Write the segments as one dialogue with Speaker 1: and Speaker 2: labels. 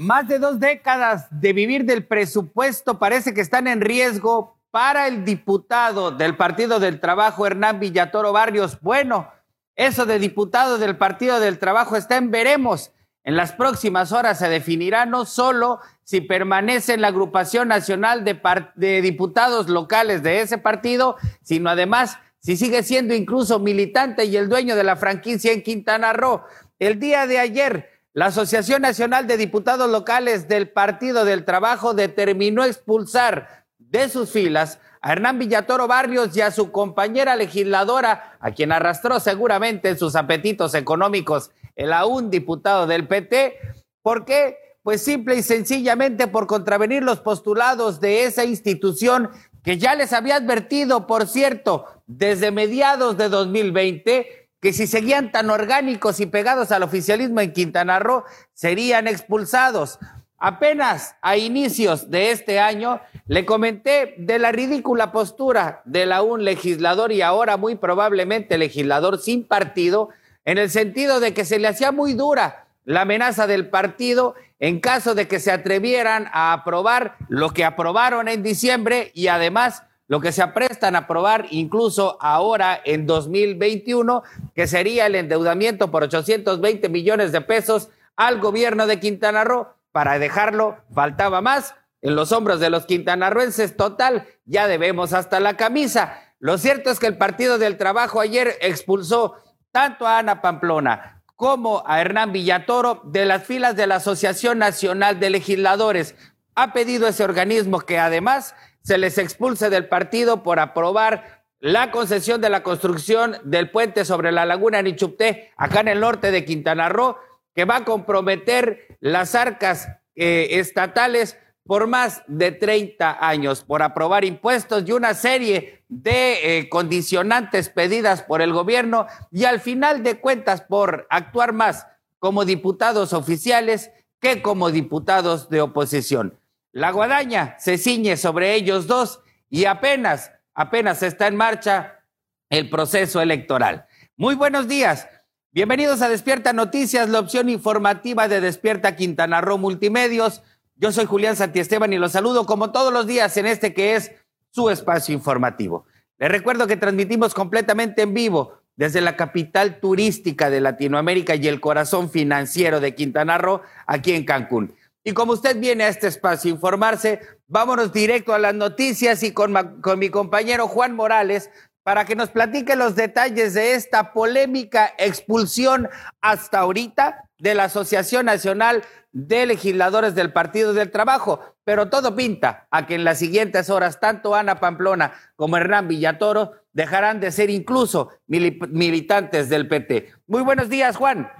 Speaker 1: Más de dos décadas de vivir del presupuesto parece que están en riesgo para el diputado del Partido del Trabajo, Hernán Villatoro Barrios. Bueno, eso de diputado del Partido del Trabajo está en veremos. En las próximas horas se definirá no solo si permanece en la agrupación nacional de, diputados locales de ese partido, sino además si sigue siendo incluso militante y el dueño de la franquicia en Quintana Roo. El día de ayer, la Asociación Nacional de Diputados Locales del Partido del Trabajo determinó expulsar de sus filas a Hernán Villatoro Barrios y a su compañera legisladora, a quien arrastró seguramente en sus apetitos económicos el aún diputado del PT. ¿Por qué? Pues simple y sencillamente por contravenir los postulados de esa institución que ya les había advertido, por cierto, desde mediados de 2020 que si seguían tan orgánicos y pegados al oficialismo en Quintana Roo, serían expulsados. Apenas a inicios de este año le comenté de la ridícula postura de la un legislador y ahora muy probablemente legislador sin partido, en el sentido de que se le hacía muy dura la amenaza del partido en caso de que se atrevieran a aprobar lo que aprobaron en diciembre y además lo que se aprestan a aprobar incluso ahora en 2021, que sería el endeudamiento por 820 millones de pesos al gobierno de Quintana Roo. Para dejarlo, faltaba más en los hombros de los quintanarroenses. Total, ya debemos hasta la camisa. Lo cierto es que el Partido del Trabajo ayer expulsó tanto a Ana Pamplona como a Hernán Villatoro de las filas de la Asociación Nacional de Legisladores. Ha pedido ese organismo que además se les expulse del partido por aprobar la concesión de la construcción del puente sobre la laguna Nichupté, acá en el norte de Quintana Roo, que va a comprometer las arcas eh, estatales por más de 30 años, por aprobar impuestos y una serie de eh, condicionantes pedidas por el gobierno y al final de cuentas por actuar más como diputados oficiales que como diputados de oposición. La guadaña se ciñe sobre ellos dos y apenas, apenas está en marcha el proceso electoral. Muy buenos días. Bienvenidos a Despierta Noticias, la opción informativa de Despierta Quintana Roo Multimedios. Yo soy Julián Santiesteban y los saludo como todos los días en este que es su espacio informativo. Les recuerdo que transmitimos completamente en vivo desde la capital turística de Latinoamérica y el corazón financiero de Quintana Roo, aquí en Cancún. Y como usted viene a este espacio a informarse, vámonos directo a las noticias y con, mi compañero Juan Morales para que nos platique los detalles de esta polémica expulsión hasta ahorita de la Asociación Nacional de Legisladores del Partido del Trabajo. Pero todo pinta a que en las siguientes horas tanto Ana Pamplona como Hernán Villatoro dejarán de ser incluso militantes del PT. Muy buenos días, Juan.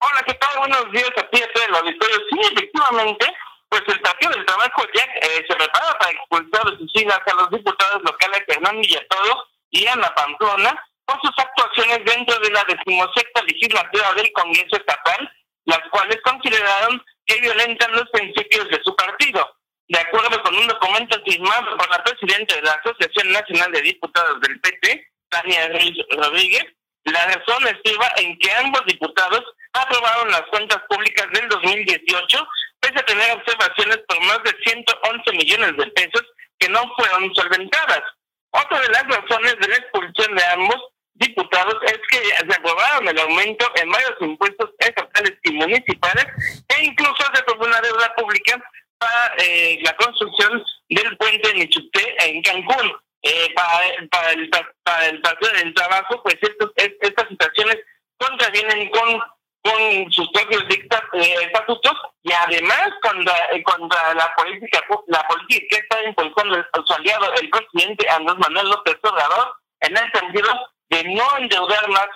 Speaker 2: Hola, ¿qué tal? Buenos días a ti, a el auditorio. Sí, efectivamente, pues el Partido del Trabajo ya eh, se prepara para expulsar de sus filas a los diputados locales Hernán Villatoro y Ana Pamplona por sus actuaciones dentro de la decimosexta legislatura del Congreso Estatal, las cuales consideraron que violentan los principios de su partido. De acuerdo con un documento firmado por la presidenta de la Asociación Nacional de Diputados del PT, Tania Rodríguez, la razón estriba en que ambos diputados aprobaron las cuentas públicas del 2018, pese a tener observaciones por más de 111 millones de pesos que no fueron solventadas. Otra de las razones de la expulsión de ambos diputados es que se aprobaron el aumento en varios impuestos estatales y municipales e incluso se aprobó una deuda pública para eh, la construcción del puente Nichuté en Cancún. Eh, para, para, el, para el Partido del Trabajo, pues estos, estas situaciones contravienen con con sus propios eh, estatutos y además contra, eh, la política la política que está impulsando su aliado el presidente Andrés Manuel López Obrador en el sentido de no endeudar más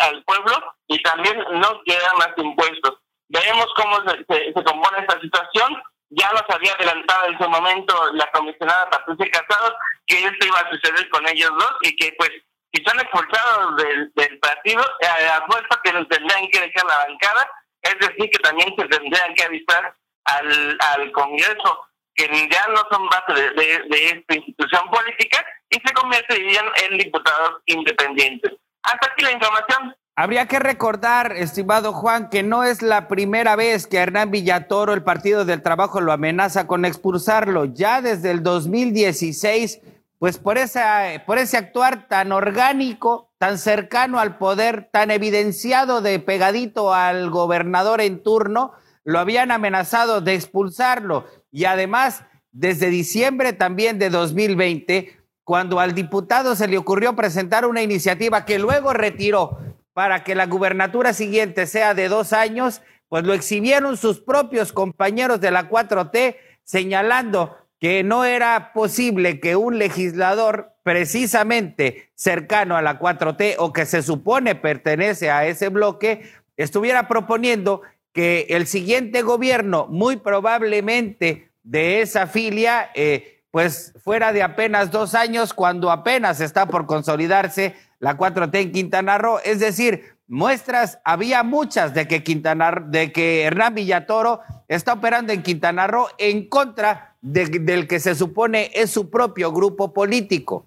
Speaker 2: al, pueblo y también no quedar más impuestos. Veremos cómo se, se, compone esta situación. Ya nos había adelantado en su momento la comisionada Patricia Casados que esto iba a suceder con ellos dos y que pues si son expulsados del, del partido, eh, apuesto que nos tendrían que dejar la bancada, es decir, que también se tendrían que avisar al, al Congreso, que ya no son base de, de, esta institución política y se convertirían en diputados independientes. Hasta aquí la información.
Speaker 1: Habría que recordar, estimado Juan, que no es la primera vez que Hernán Villatoro, el Partido del Trabajo, lo amenaza con expulsarlo. Ya desde el 2016, pues por, esa, por ese actuar tan orgánico, tan cercano al poder, tan evidenciado de pegadito al gobernador en turno, lo habían amenazado de expulsarlo. Y además, desde diciembre también de 2020, cuando al diputado se le ocurrió presentar una iniciativa que luego retiró para que la gubernatura siguiente sea de dos años, pues lo exhibieron sus propios compañeros de la 4T señalando que no era posible que un legislador precisamente cercano a la 4T o que se supone pertenece a ese bloque estuviera proponiendo que el siguiente gobierno, muy probablemente de esa filia, eh, pues fuera de apenas dos años, cuando apenas está por consolidarse la 4T en Quintana Roo. Es decir, muestras había muchas de que, Quintana, de que Hernán Villatoro está operando en Quintana Roo en contra del que se supone es su propio grupo político.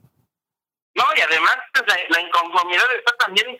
Speaker 2: No, y además pues, la, inconformidad está también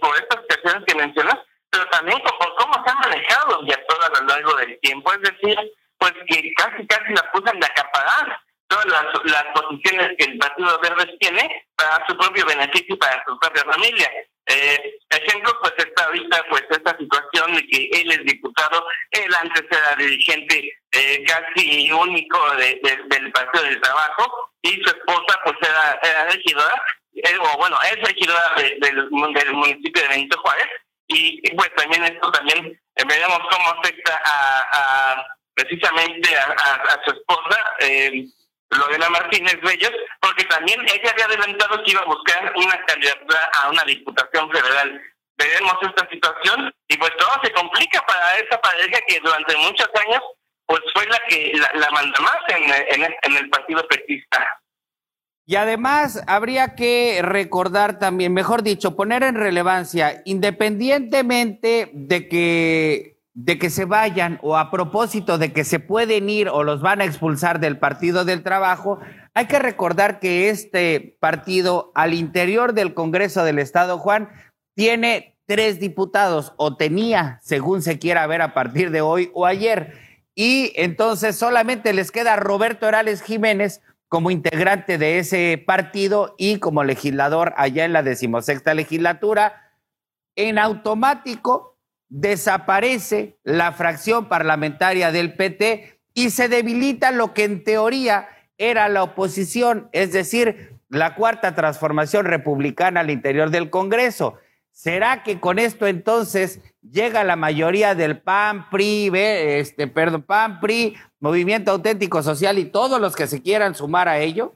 Speaker 2: por estas cuestiones que mencionas, pero también por cómo se han manejado Villatoro a lo largo del tiempo. Es decir, pues que casi casi la pusan de acaparar todas las, las posiciones que el Partido Verde tiene para su propio beneficio y para su propia familia. Eh, ejemplo, pues está ahorita pues esta situación de que él es diputado, él antes era dirigente eh, casi único de, del Partido del Trabajo y su esposa pues era, era regidora, eh, o bueno, es regidora del, del municipio de Benito Juárez y pues también esto también eh, veremos cómo afecta a, a precisamente a, a, su esposa. Eh, Lorena Martínez Bellos, porque también ella había adelantado que iba a buscar una candidatura a una diputación federal. Veremos esta situación y pues todo se complica para esa pareja que durante muchos años pues fue la que la, manda más en, en, el partido petista.
Speaker 1: Y además habría que recordar también, mejor dicho, poner en relevancia, independientemente de que de que se vayan o a propósito de que se pueden ir o los van a expulsar del Partido del Trabajo, hay que recordar que este partido al interior del Congreso del Estado, Juan, tiene tres diputados o tenía, según se quiera ver a partir de hoy o ayer. Y entonces solamente les queda Roberto Herales Jiménez como integrante de ese partido y como legislador allá en la decimosexta legislatura. En automático, desaparece la fracción parlamentaria del PT y se debilita lo que en teoría era la oposición, es decir, la cuarta transformación republicana al interior del Congreso. ¿Será que con esto entonces llega la mayoría del PAN, PRI, este, perdón, PAN, PRI, Movimiento Auténtico Social y todos los que se quieran sumar a ello?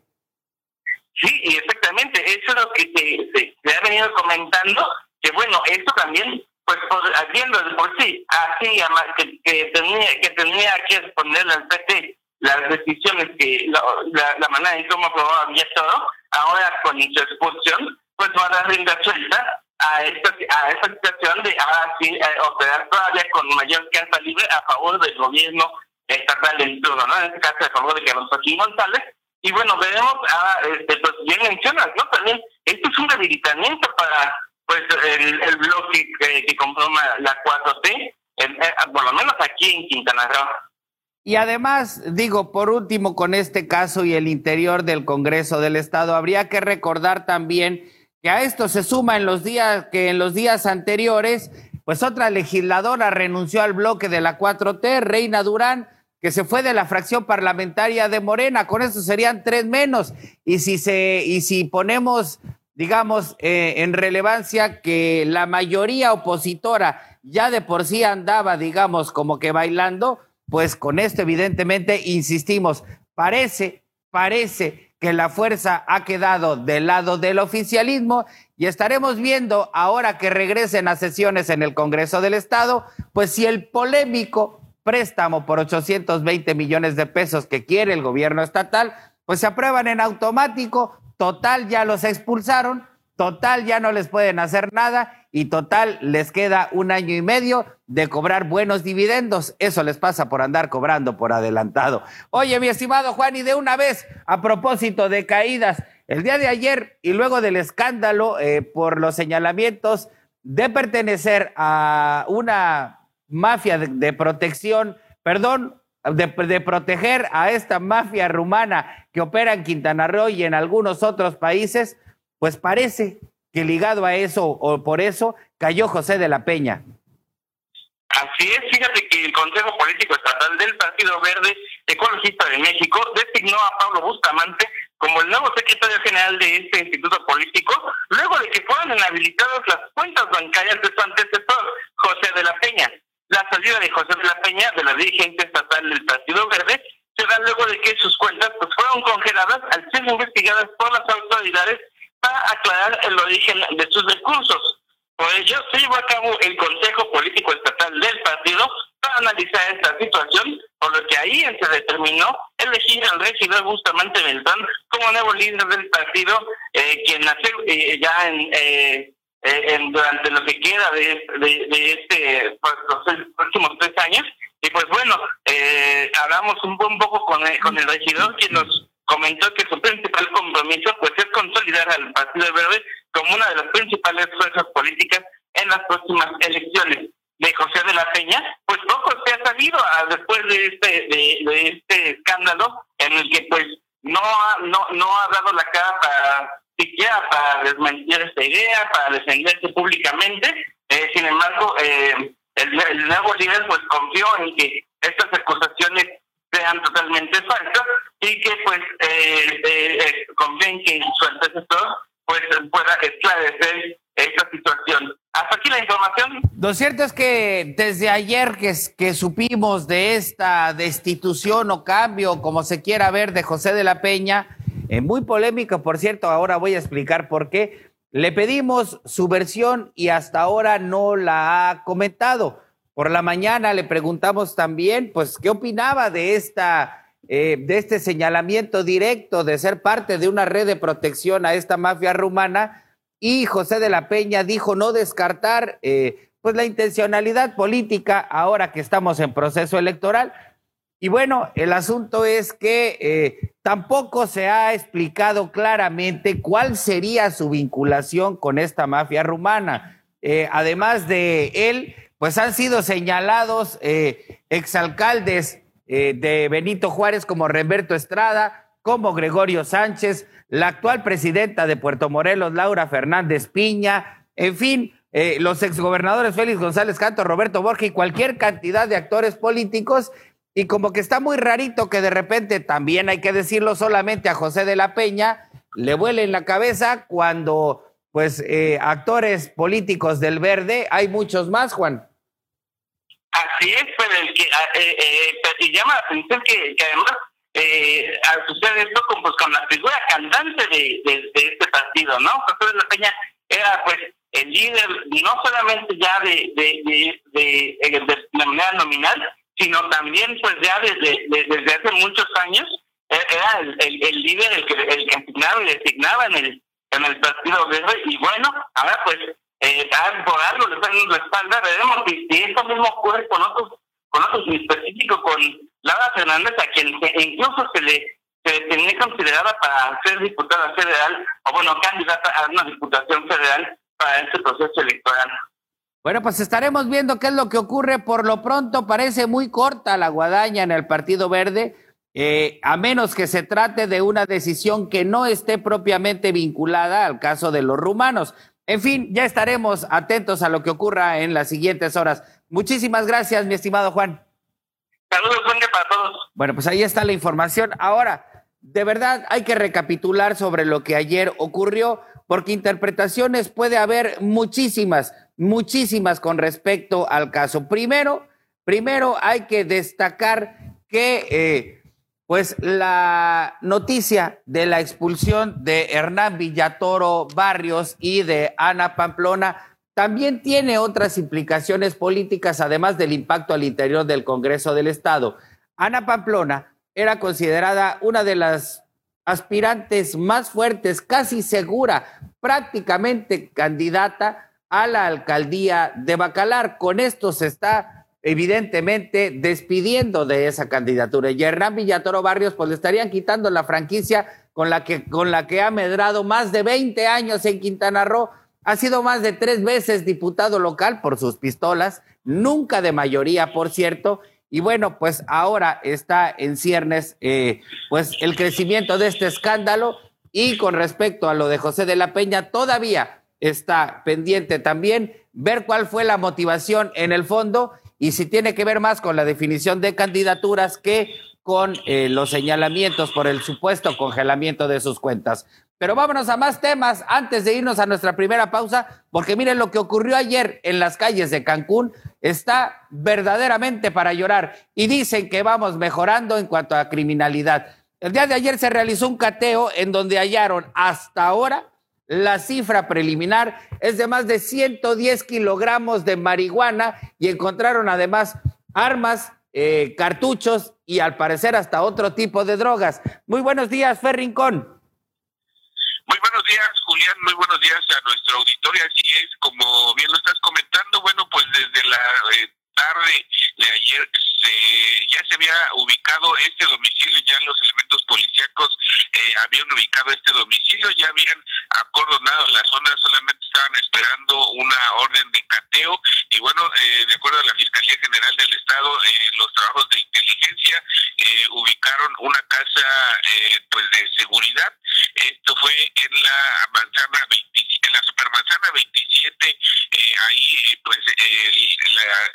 Speaker 2: Sí, exactamente. Eso es lo que se, se ha venido comentando, que bueno, esto también pues por, haciendo de por sí, así que, que, tenía que tenía que responderle al PT las decisiones que la, la, manera en cómo aprobaba había todo, ahora con su expulsión, pues va a dar rienda suelta a esta, a esta situación de ahora sí eh, operar todavía con mayor carta libre a favor del gobierno estatal del turno, ¿no? En este caso a favor de Carlos Joaquín González. Y bueno, veremos, ahora, este, pues bien mencionas, ¿no? También esto es un debilitamiento para pues el, bloque que, conforma la 4T, eh, por lo menos aquí en Quintana Roo.
Speaker 1: Y además, digo, por último, con este caso y el interior del Congreso del Estado, habría que recordar también que a esto se suma en los días que en los días anteriores, pues otra legisladora renunció al bloque de la 4T, Reina Durán, que se fue de la fracción parlamentaria de Morena. Con eso serían tres menos. Y si se y si ponemos digamos, eh, en relevancia que la mayoría opositora ya de por sí andaba, digamos, como que bailando, pues con esto evidentemente insistimos, parece, parece que la fuerza ha quedado del lado del oficialismo y estaremos viendo ahora que regresen a sesiones en el Congreso del Estado, pues si el polémico préstamo por 820 millones de pesos que quiere el gobierno estatal, pues se aprueban en automático total ya los expulsaron, total ya no les pueden hacer nada y total les queda un año y medio de cobrar buenos dividendos. Eso les pasa por andar cobrando por adelantado. Oye, mi estimado Juan, y de una vez, a propósito de caídas, el día de ayer y luego del escándalo eh, por los señalamientos de pertenecer a una mafia de, protección, perdón, de, proteger a esta mafia rumana que opera en Quintana Roo y en algunos otros países, pues parece que ligado a eso o por eso cayó José de la Peña.
Speaker 2: Así es, fíjate que el Consejo Político Estatal del Partido Verde Ecologista de México designó a Pablo Bustamante como el nuevo secretario general de este instituto político, luego de que fueran inhabilitadas las cuentas bancarias de su antecesor, José de la Peña. La salida de José de la Peña de la dirigente estatal del Partido Verde se da luego de que sus cuentas pues, fueron congeladas al ser investigadas por las autoridades para aclarar el origen de sus recursos. Por ello, se llevó a cabo el Consejo Político Estatal del partido para analizar esta situación, por lo que ahí se determinó elegir al regidor Bustamante Beltrán como nuevo líder del partido, eh, quien nació eh, ya en, eh, en, durante lo que queda de, de, este pues, los próximos tres años. Y pues bueno, hablamos un, un poco con el, con el regidor, quien nos comentó que su principal compromiso pues es consolidar al Partido Verde como una de las principales fuerzas políticas en las próximas elecciones. De José de la Peña, pues poco se ha sabido ah, después de este de, este escándalo en el que pues no ha, no no ha dado la cara para siquiera para desmentir esta idea, para defenderse públicamente. Eh, sin embargo, eh, el, el nuevo líder pues confió en que estas acusaciones sean totalmente falsas y que pues eh, eh, eh conviene que su antecesor pues pueda esclarecer esta situación. Hasta aquí la información.
Speaker 1: Lo cierto es que desde ayer que, que supimos de esta destitución o cambio, como se quiera ver, de José de la Peña, eh, muy polémico, por cierto, ahora voy a explicar por qué. Le pedimos su versión y hasta ahora no la ha comentado. Por la mañana le preguntamos también, pues, qué opinaba de esta, eh, de este señalamiento directo de ser parte de una red de protección a esta mafia rumana. Y José de la Peña dijo no descartar, eh, pues, la intencionalidad política ahora que estamos en proceso electoral. Y bueno, el asunto es que eh, tampoco se ha explicado claramente cuál sería su vinculación con esta mafia rumana. además de él, pues han sido señalados eh, exalcaldes eh, de Benito Juárez como Remberto Estrada, como Gregorio Sánchez, la actual presidenta de Puerto Morelos, Laura Fernández Piña, en fin, eh, los exgobernadores Félix González Canto, Roberto Borges y cualquier cantidad de actores políticos. Y como que está muy rarito que de repente también hay que decirlo solamente a José de la Peña, le vuele en la cabeza cuando, pues, eh, actores políticos del verde, hay muchos más, Juan.
Speaker 2: Así es, pero el que ah, eh, eh, y llama la atención que, además eh, sucede esto con, pues, con la figura cantante de, de, este partido, ¿no? José de la Peña era pues el líder no solamente ya de, de, de, de, manera nominal, sino también pues ya desde, desde hace muchos años e, era el, el, líder el que, el que asignaba y designaba en el, en el Partido Verde y bueno, ahora pues eh, por algo le están dando espalda, veremos si, esto mismo ocurre con otros, con otros en específico, con Laura Fernández, a quien incluso se le se tenía considerada para ser diputada federal, o bueno, candidata a una diputación federal para este proceso electoral.
Speaker 1: Bueno, pues estaremos viendo qué es lo que ocurre. Por lo pronto parece muy corta la guadaña en el Partido Verde, eh, a menos que se trate de una decisión que no esté propiamente vinculada al caso de los rumanos. En fin, ya estaremos atentos a lo que ocurra en las siguientes horas. Muchísimas gracias, mi estimado Juan.
Speaker 2: Saludos, buen para todos.
Speaker 1: Bueno, pues ahí está la información. Ahora, de verdad hay que recapitular sobre lo que ayer ocurrió, porque interpretaciones puede haber muchísimas, muchísimas con respecto al caso. Primero, primero hay que destacar que eh, pues la noticia de la expulsión de Hernán Villatoro Barrios y de Ana Pamplona también tiene otras implicaciones políticas, además del impacto al interior del Congreso del Estado. Ana Pamplona era considerada una de las aspirantes más fuertes, casi segura, prácticamente candidata a la alcaldía de Bacalar. Con esto se está evidentemente despidiendo de esa candidatura. Y Hernán Villatoro Barrios, pues le estarían quitando la franquicia con la que, con la que ha medrado más de 20 años en Quintana Roo. Ha sido más de tres veces diputado local por sus pistolas, nunca de mayoría, por cierto. Y bueno, pues ahora está en ciernes eh, pues el crecimiento de este escándalo y con respecto a lo de José de la Peña, todavía está pendiente también ver cuál fue la motivación en el fondo y si tiene que ver más con la definición de candidaturas que con eh, los señalamientos por el supuesto congelamiento de sus cuentas. Pero vámonos a más temas antes de irnos a nuestra primera pausa, porque miren lo que ocurrió ayer en las calles de Cancún, está verdaderamente para llorar y dicen que vamos mejorando en cuanto a criminalidad. El día de ayer se realizó un cateo en donde hallaron hasta ahora la cifra preliminar es de más de 110 kilogramos de marihuana y encontraron además armas, eh, cartuchos y al parecer hasta otro tipo de drogas. Muy buenos días, Fer Rincón.
Speaker 3: Muy buenos días, Julián. Muy buenos días a nuestro auditorio. Así es, como bien lo estás comentando, bueno, pues desde la eh, tarde de ayer se, ya se había ubicado este domicilio, ya los elementos policíacos eh, habían ubicado este domicilio, ya habían acordonado la zona, solamente estaban esperando una orden de cateo. Y bueno, eh, de acuerdo a la Fiscalía General del Estado, eh, los trabajos de inteligencia ubicaron una casa pues de seguridad, esto fue en la manzana 27, en la supermanzana 27, ahí pues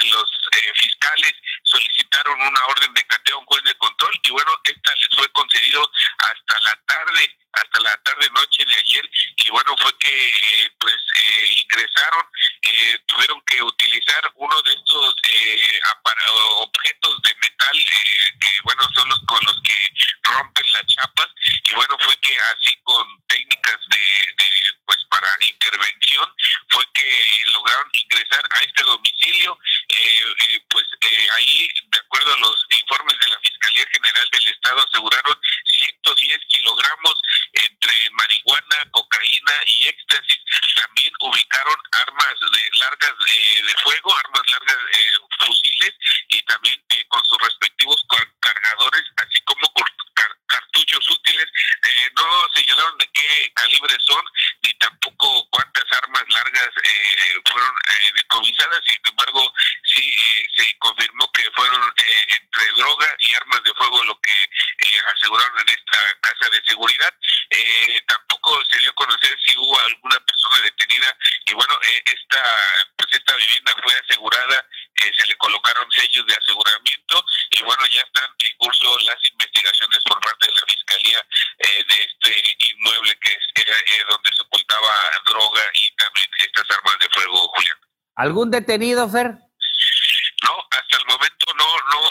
Speaker 3: los fiscales solicitaron una orden de cateo a un juez de control y bueno, esta les fue concedido hasta la tarde, hasta la tarde noche de ayer y bueno, fue que eh, pues eh, ingresaron, eh, tuvieron que utilizar uno de estos objetos de metal que bueno, son los con los que rompen las chapas y bueno, fue que así con técnicas de, de pues para intervención fue que lograron ingresar a este domicilio, pues ahí de acuerdo a los informes de la Fiscalía General del Estado, aseguraron 110 kilogramos entre marihuana, cocaína y éxtasis. También ubicaron armas de largas de, fuego, armas largas, eh, fusiles y también eh, con sus respectivos cargadores, así como cartuchos útiles. Eh, no señalaron de qué calibre son ni tampoco cuántas armas largas fueron decomisadas. Sin embargo, sí se confirmó que fueron entre droga y armas de fuego lo que aseguraron en esta casa de seguridad. Eh, tampoco se dio a conocer si hubo alguna persona detenida y bueno, eh, esta pues esta vivienda fue asegurada, eh, se le colocaron sellos de aseguramiento y bueno, ya están en curso las investigaciones por parte de la fiscalía de este inmueble que era donde se ocultaba droga y también estas armas de fuego, Julián.
Speaker 1: ¿Algún detenido, Fer?
Speaker 3: No, hasta el momento no no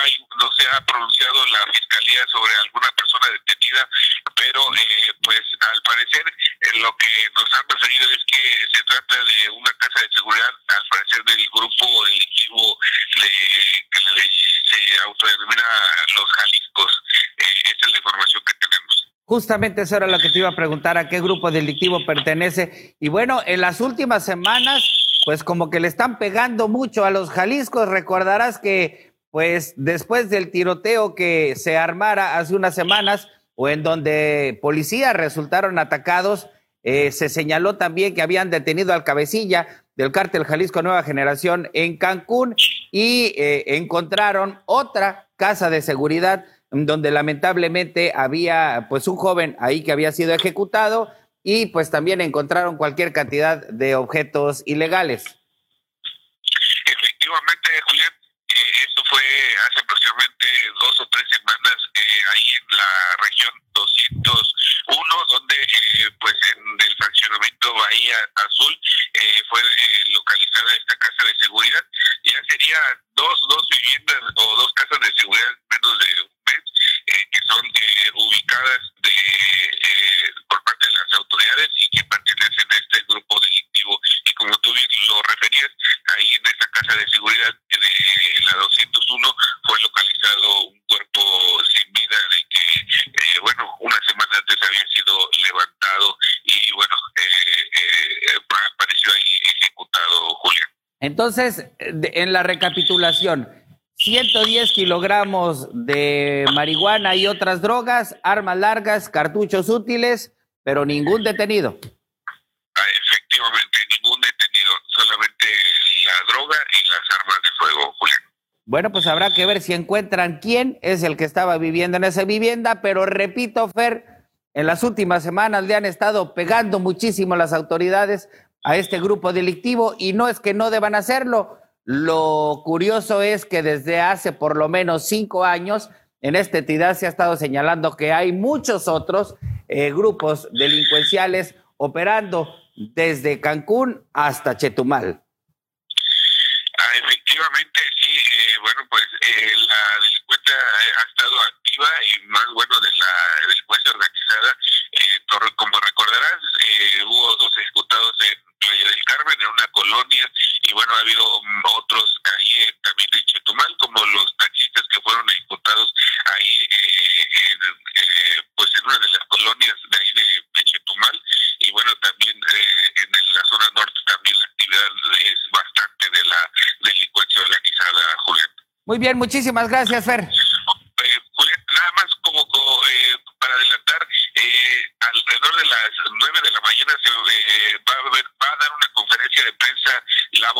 Speaker 3: hay no se ha pronunciado la fiscalía sobre alguna persona detenida, pero eh, pues al parecer eh, lo que nos han referido es que se trata de una casa de seguridad, al parecer del grupo delictivo de que la ley se autodenomina los Jaliscos. Eh, esta es la información que tenemos.
Speaker 1: Justamente eso era lo que te iba a preguntar, a qué grupo delictivo pertenece. Y bueno, en las últimas semanas pues como que le están pegando mucho a los Jaliscos. Recordarás que pues después del tiroteo que se armara hace unas semanas o en donde policías resultaron atacados, eh, se señaló también que habían detenido al cabecilla del cártel Jalisco Nueva Generación en Cancún y eh, encontraron otra casa de seguridad donde lamentablemente había pues un joven ahí que había sido ejecutado y pues también encontraron cualquier cantidad de objetos ilegales.
Speaker 3: Efectivamente, Julián, eh, esto fue hace aproximadamente dos o tres semanas eh, ahí en la región 201, donde eh, pues en el fraccionamiento Bahía Azul fue localizada esta casa de seguridad. Ya sería dos, dos viviendas o dos casas de seguridad
Speaker 1: Entonces, en la recapitulación, 110 kilogramos de marihuana y otras drogas, armas largas, cartuchos útiles, pero ningún detenido.
Speaker 3: Ah, efectivamente, ningún detenido, solamente la droga y las armas de fuego, Julián.
Speaker 1: Bueno, pues habrá que ver si encuentran quién es el que estaba viviendo en esa vivienda, pero repito, Fer, en las últimas semanas le han estado pegando muchísimo las autoridades a este grupo delictivo y no es que no deban hacerlo. Lo curioso es que desde hace por lo menos cinco años en esta entidad se ha estado señalando que hay muchos otros eh, grupos delincuenciales operando desde Cancún hasta Chetumal.
Speaker 3: Ah, efectivamente, sí. Eh, bueno, pues eh, la delincuencia ha estado activa y más bueno de la delincuencia organizada. como recordarás, hubo dos ejecutados en En una colonia, y bueno, ha habido mm, otros ahí también en Chetumal, como los taxistas que fueron ejecutados ahí, pues en una de las colonias de ahí de Chetumal y bueno, también eh, en la zona norte también la actividad es bastante de la delincuencia organizada, Julián.
Speaker 1: Muy bien, muchísimas gracias, Fer.
Speaker 3: Eh, Julián, nada más como eh, para adelantar, alrededor de las nueve de la mañana se va, a ver, va a dar una conferencia de prensa la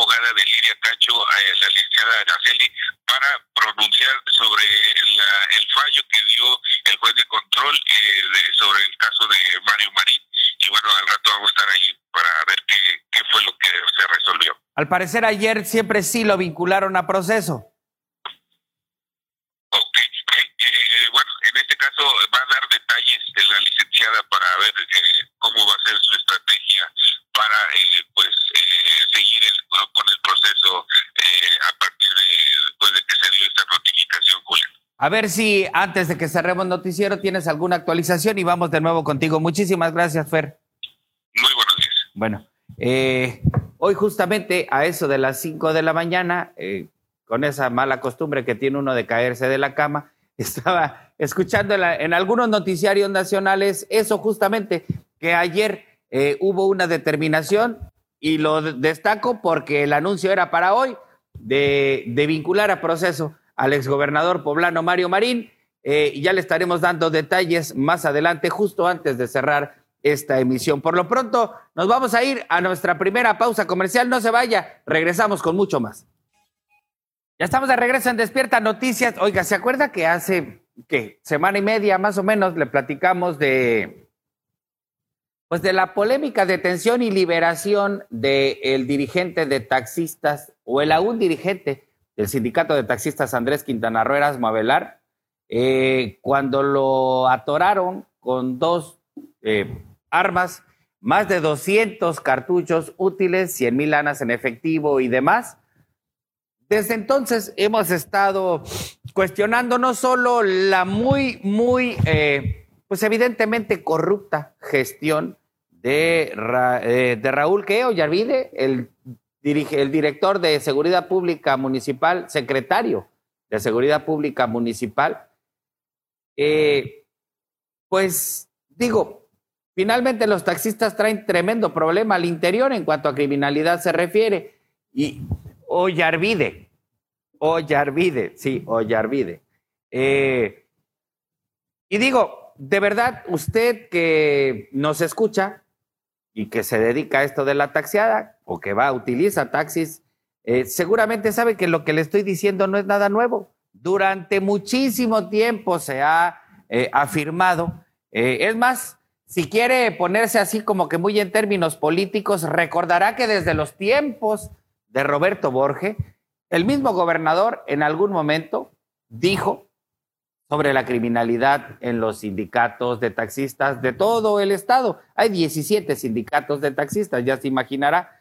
Speaker 3: abogada de Lidia Cacho, la licenciada Araceli, para pronunciar sobre el fallo que dio el juez de control sobre el caso de Mario Marín y bueno, al rato vamos a estar ahí para ver qué, fue lo que se resolvió.
Speaker 1: Al parecer ayer siempre sí lo vincularon a proceso.
Speaker 3: Ok, eh, bueno, en este caso va a dar detalles de la licenciada para ver eh, cómo va a ser su estrategia para eh, pues seguir con el proceso a partir de, después de que se dio esta notificación, Julián.
Speaker 1: A ver si antes de que cerremos noticiero tienes alguna actualización y vamos de nuevo contigo. Muchísimas gracias, Fer.
Speaker 3: Muy buenos días.
Speaker 1: Bueno, eh, hoy justamente a eso de las 5 de la mañana, eh, con esa mala costumbre que tiene uno de caerse de la cama, estaba escuchando en, algunos noticiarios nacionales eso justamente, que ayer eh, hubo una determinación y lo destaco porque el anuncio era para hoy de, de vincular a proceso al exgobernador poblano Mario Marín. Eh, y ya le estaremos dando detalles más adelante, justo antes de cerrar esta emisión. Por lo pronto, nos vamos a ir a nuestra primera pausa comercial. No se vaya, regresamos con mucho más. Ya estamos de regreso en Despierta Noticias. Oiga, ¿se acuerda que hace, semana y media más o menos le platicamos de, pues de la polémica detención y liberación del dirigente de taxistas o el aún dirigente del sindicato de taxistas Andrés Quintana Roo Erasmo eh, cuando lo atoraron con dos eh, armas, más de 200 cartuchos útiles, 100 mil lanas en efectivo y demás. Desde entonces hemos estado cuestionando no solo la muy, muy, eh, pues evidentemente corrupta gestión de, de Raúl Queo Yarvide, el dirige, el director de Seguridad Pública Municipal, secretario de Seguridad Pública Municipal, eh, pues digo, finalmente los taxistas traen tremendo problema al interior en cuanto a criminalidad se refiere. Y Ollarvide, Ollarvide, sí, Ollarvide. Eh, y digo, de verdad, usted que nos escucha, y que se dedica a esto de la taxiada o que va, utiliza taxis, eh, seguramente sabe que lo que le estoy diciendo no es nada nuevo. Durante muchísimo tiempo se ha eh, afirmado. Eh, es más, si quiere ponerse así como que muy en términos políticos, recordará que desde los tiempos de Roberto Borge, el mismo gobernador en algún momento dijo sobre la criminalidad en los sindicatos de taxistas de todo el estado. Hay 17 sindicatos de taxistas, ya se imaginará.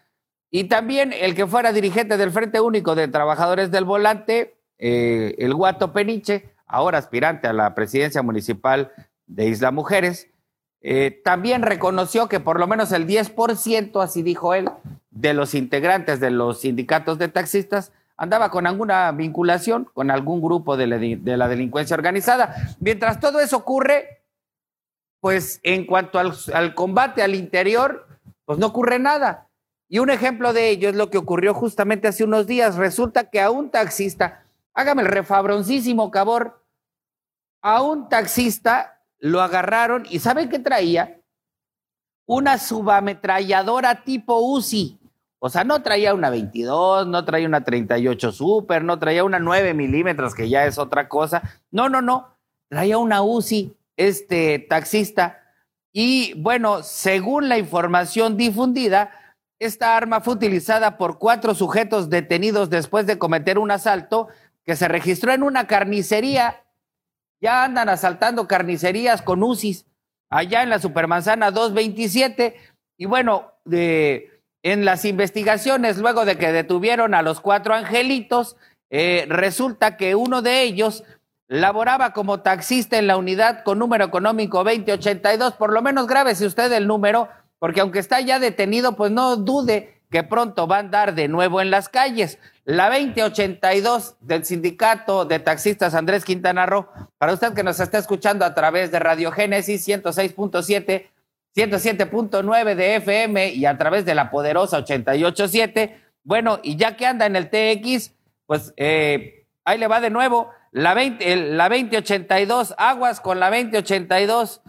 Speaker 1: Y también el que fuera dirigente del Frente Único de Trabajadores del Volante, eh, el Guato Peniche, ahora aspirante a la presidencia municipal de Isla Mujeres, eh, también reconoció que por lo menos el 10%, así dijo él, de los integrantes de los sindicatos de taxistas andaba con alguna vinculación con algún grupo de la, delincuencia organizada. Mientras todo eso ocurre, pues en cuanto al, al, combate al interior, pues no ocurre nada. Y un ejemplo de ello es lo que ocurrió justamente hace unos días. Resulta que a un taxista, hágame el refabroncísimo cabor, a un taxista lo agarraron y ¿saben qué traía? Una subametralladora tipo UCI O sea, no traía una 22, no traía una 38 Super, no traía una 9 milímetros, que ya es otra cosa. No, no, no. Traía una UCI, este taxista. Y bueno, según la información difundida, esta arma fue utilizada por cuatro sujetos detenidos después de cometer un asalto que se registró en una carnicería. Ya andan asaltando carnicerías con UCIs allá en la Supermanzana 227. Y bueno, en las investigaciones, luego de que detuvieron a los cuatro angelitos, eh, resulta que uno de ellos laboraba como taxista en la unidad con número económico 2082. Por lo menos si usted el número, porque aunque está ya detenido, pues no dude que pronto va a andar de nuevo en las calles. La 2082 del Sindicato de Taxistas Andrés Quintana Roo, para usted que nos está escuchando a través de Radio Génesis 106.7, 107.9 de FM y a través de la poderosa 887. Bueno, y ya que anda en el TX, pues eh, ahí le va de nuevo la, 20, la 2082, aguas con la 2082.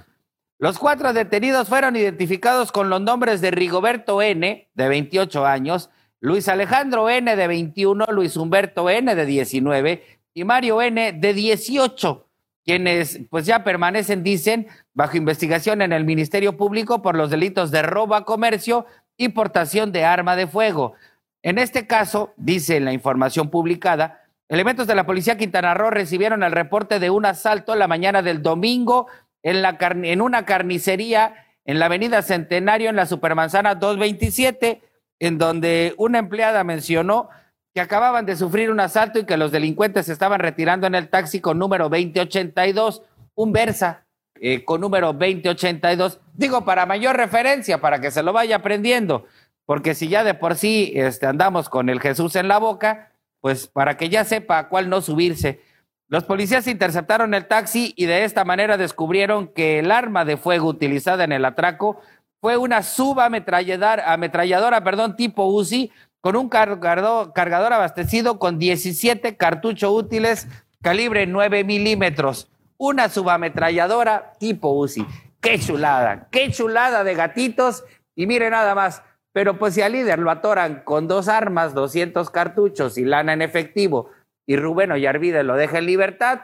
Speaker 1: Los cuatro detenidos fueron identificados con los nombres de Rigoberto N., de 28 años, Luis Alejandro N., de 21, Luis Humberto N., de 19, y Mario N., de 18, quienes pues ya permanecen, dicen, bajo investigación en el Ministerio Público por los delitos de robo a comercio y portación de arma de fuego. En este caso, dice la información publicada, elementos de la Policía Quintana Roo recibieron el reporte de un asalto la mañana del domingo en, una carnicería en la avenida Centenario, en la Supermanzana 227, en donde una empleada mencionó que acababan de sufrir un asalto y que los delincuentes se estaban retirando en el taxi con número 2082, un Versa eh, con número 2082. Digo, para mayor referencia, para que se lo vaya aprendiendo, porque si ya de por sí este, andamos con el Jesús en la boca, pues para que ya sepa a cuál no subirse. Los policías interceptaron el taxi y de esta manera descubrieron que el arma de fuego utilizada en el atraco fue una subametralladora ametralladora, perdón, tipo UCI, con un cargador, cargador abastecido con 17 cartuchos útiles calibre 9 milímetros. Una subametralladora tipo UCI. ¡Qué chulada! ¡Qué chulada de gatitos! Y mire nada más, pero pues si al líder lo atoran con dos armas, 200 cartuchos y lana en efectivo, y Rubén Ollarvide lo deja en libertad,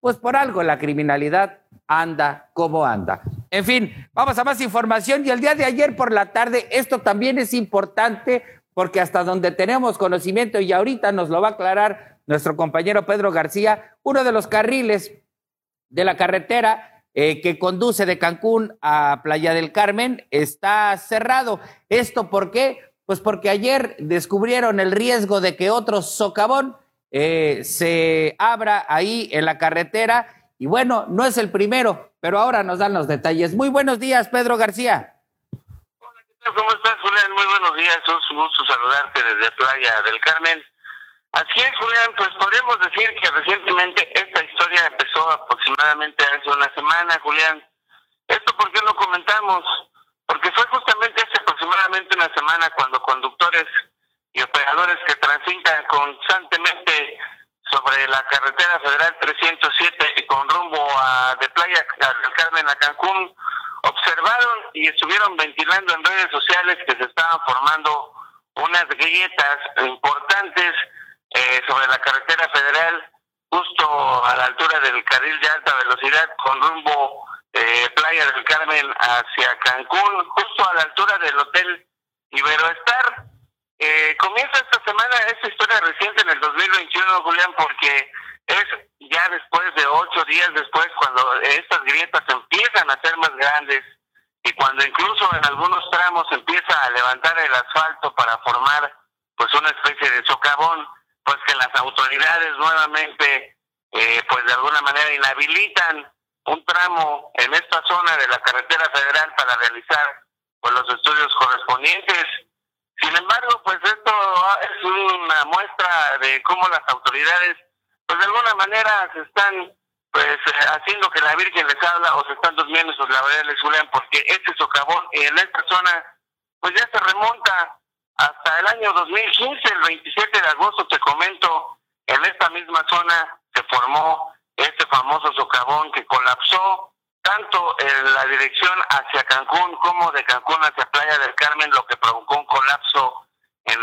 Speaker 1: pues por algo la criminalidad anda como anda. En fin, vamos a más información y el día de ayer por la tarde, esto también es importante porque hasta donde tenemos conocimiento y ahorita nos lo va a aclarar nuestro compañero Pedro García, uno de los carriles de la carretera eh, que conduce de Cancún a Playa del Carmen está cerrado. ¿Esto por qué? Pues porque ayer descubrieron el riesgo de que otro socavón eh, se abra ahí en la carretera. Y bueno, no es el primero, pero ahora nos dan los detalles. Muy buenos días, Pedro García.
Speaker 2: Hola, ¿qué tal? ¿Cómo estás, Julián? Muy buenos días. Es un gusto saludarte desde Playa del Carmen. Así es, Julián, pues podemos decir que recientemente esta historia empezó aproximadamente hace una semana, Julián. ¿Esto por qué lo comentamos? Porque fue justamente hace aproximadamente una semana cuando conductores y operadores que transitan constantemente sobre la carretera federal 307 con rumbo a de Playa del Carmen a Cancún observaron y estuvieron ventilando en redes sociales que se estaban formando unas grietas importantes eh, sobre la carretera federal justo a la altura del carril de alta velocidad con rumbo eh, Playa del Carmen hacia Cancún, justo a la altura del hotel Iberoestar. Eh, comienza esta semana esta historia reciente en el 2021, Julián, porque es ya después de ocho días después cuando estas grietas empiezan a ser más grandes y cuando incluso en algunos tramos empieza a levantar el asfalto para formar pues una especie de socavón, pues que las autoridades nuevamente eh, pues de alguna manera inhabilitan un tramo en esta zona de la carretera federal para realizar pues los estudios correspondientes. Sin embargo, pues esto es una muestra de cómo las autoridades, pues de alguna manera se están pues haciendo que la Virgen les habla o se están durmiendo sus laureles, Julián, porque este socavón en esta zona, pues ya se remonta hasta el año 2015, el 27 de agosto, te comento, en esta misma zona se formó este famoso socavón que colapsó tanto en la dirección hacia Cancún como de Cancún hacia Playa del Carmen, lo que provocó un colapso en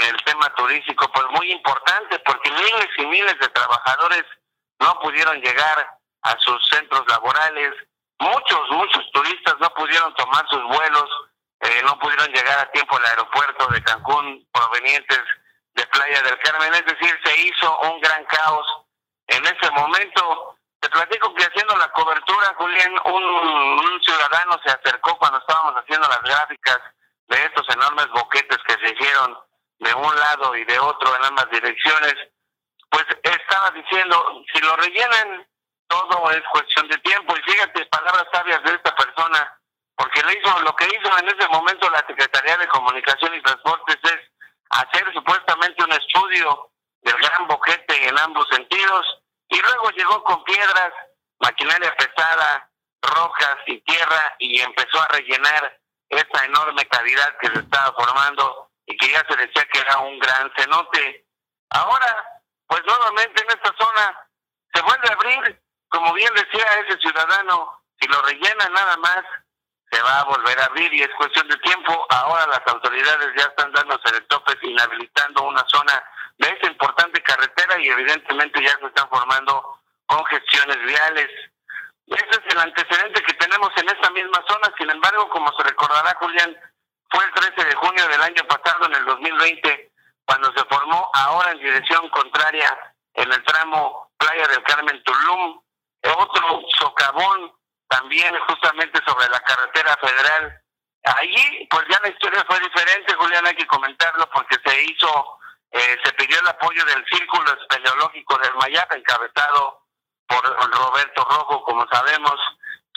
Speaker 2: turístico pues muy importante porque miles y miles de trabajadores no pudieron llegar a sus centros laborales, muchos, muchos turistas no pudieron tomar sus vuelos, eh, no pudieron llegar a tiempo al aeropuerto de Cancún provenientes de Playa del Carmen, es decir, se hizo un gran caos en ese momento. Te platico que haciendo la cobertura, Julián, un ciudadano se acercó cuando estábamos haciendo las gráficas de estos enormes boquetes que se hicieron de un lado y de otro en ambas direcciones, pues estaba diciendo, si lo rellenan, todo es cuestión de tiempo. Y fíjate, palabras sabias de esta persona, porque le hizo lo que hizo en ese momento la Secretaría de Comunicación y Transportes es hacer supuestamente un estudio del gran boquete en ambos sentidos, y luego llegó con piedras, maquinaria pesada, rocas y tierra, y empezó a rellenar esta enorme cavidad que se estaba formando y que ya se decía que era un gran cenote. Ahora, pues nuevamente en esta zona se vuelve a abrir, como bien decía ese ciudadano, si lo rellena nada más, se va a volver a abrir y es cuestión de tiempo. Ahora las autoridades ya están dándose el tope, inhabilitando una zona de esta importante carretera y evidentemente ya se están formando congestiones viales. Ese es el antecedente que tenemos en esta misma zona. Sin embargo, como se recordará, Julián, fue el 13 de junio del año pasado, en el 2020, cuando se formó ahora en dirección contraria en el tramo Playa del Carmen Tulum, otro socavón también justamente sobre la carretera federal. Allí, pues ya la historia fue diferente, Julián, hay que comentarlo porque se hizo, eh, se pidió el apoyo del Círculo Espeleológico del Mayap, encabezado por Roberto Rojo, como sabemos,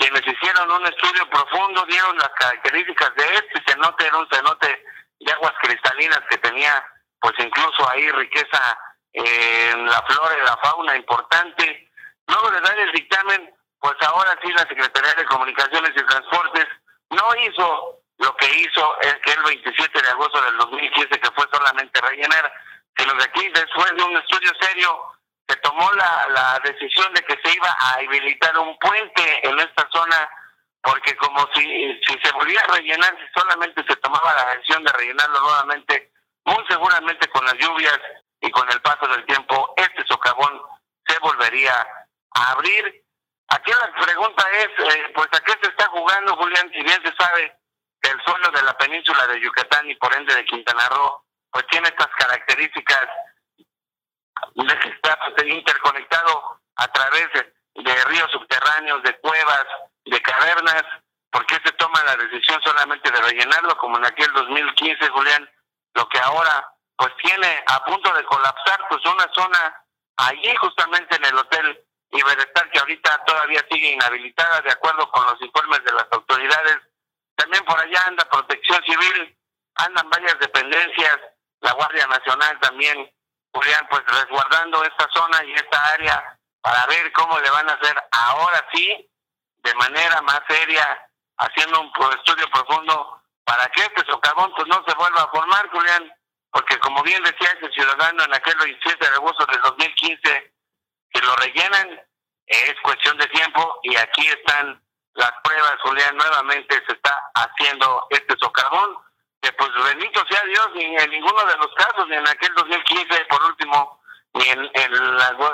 Speaker 2: quienes hicieron un estudio profundo, dieron las características de este cenote, era un cenote de aguas cristalinas que tenía, pues incluso ahí riqueza en la flora y la fauna importante. Luego de dar el dictamen, pues ahora sí la Secretaría de Comunicaciones y Transportes no hizo lo que hizo que el 27 de agosto del 2015, que fue solamente rellenar, sino que aquí, después de un estudio serio, se tomó la, la decisión de que se iba a habilitar un puente en esta zona, porque como si, si se volvía a rellenar, si solamente se tomaba la decisión de rellenarlo nuevamente, muy seguramente con las lluvias y con el paso del tiempo, este socavón se volvería a abrir. Aquí la pregunta es, eh, pues ¿a qué se está jugando, Julián? Si bien se sabe que el suelo de la península de Yucatán y por ende de Quintana Roo, pues tiene estas características que está interconectado a través de, ríos subterráneos, de cuevas, de cavernas, ¿por qué se toma la decisión solamente de rellenarlo como en aquel 2015, Julián? Lo que ahora pues tiene a punto de colapsar pues una zona allí justamente en el hotel Iberestar que ahorita todavía sigue inhabilitada de acuerdo con los informes de las autoridades. También por allá anda Protección Civil, andan varias dependencias, la Guardia Nacional también Julián, pues resguardando esta zona y esta área para ver cómo le van a hacer ahora sí, de manera más seria, haciendo un estudio profundo para que este socavón pues no se vuelva a formar, Julián, porque como bien decía ese ciudadano en aquel 27 de agosto del 2015, que lo rellenan es cuestión de tiempo y aquí están las pruebas, Julián, nuevamente se está haciendo este socavón que pues bendito sea Dios, ni en ninguno de los casos, ni en aquel 2015, por último, ni en,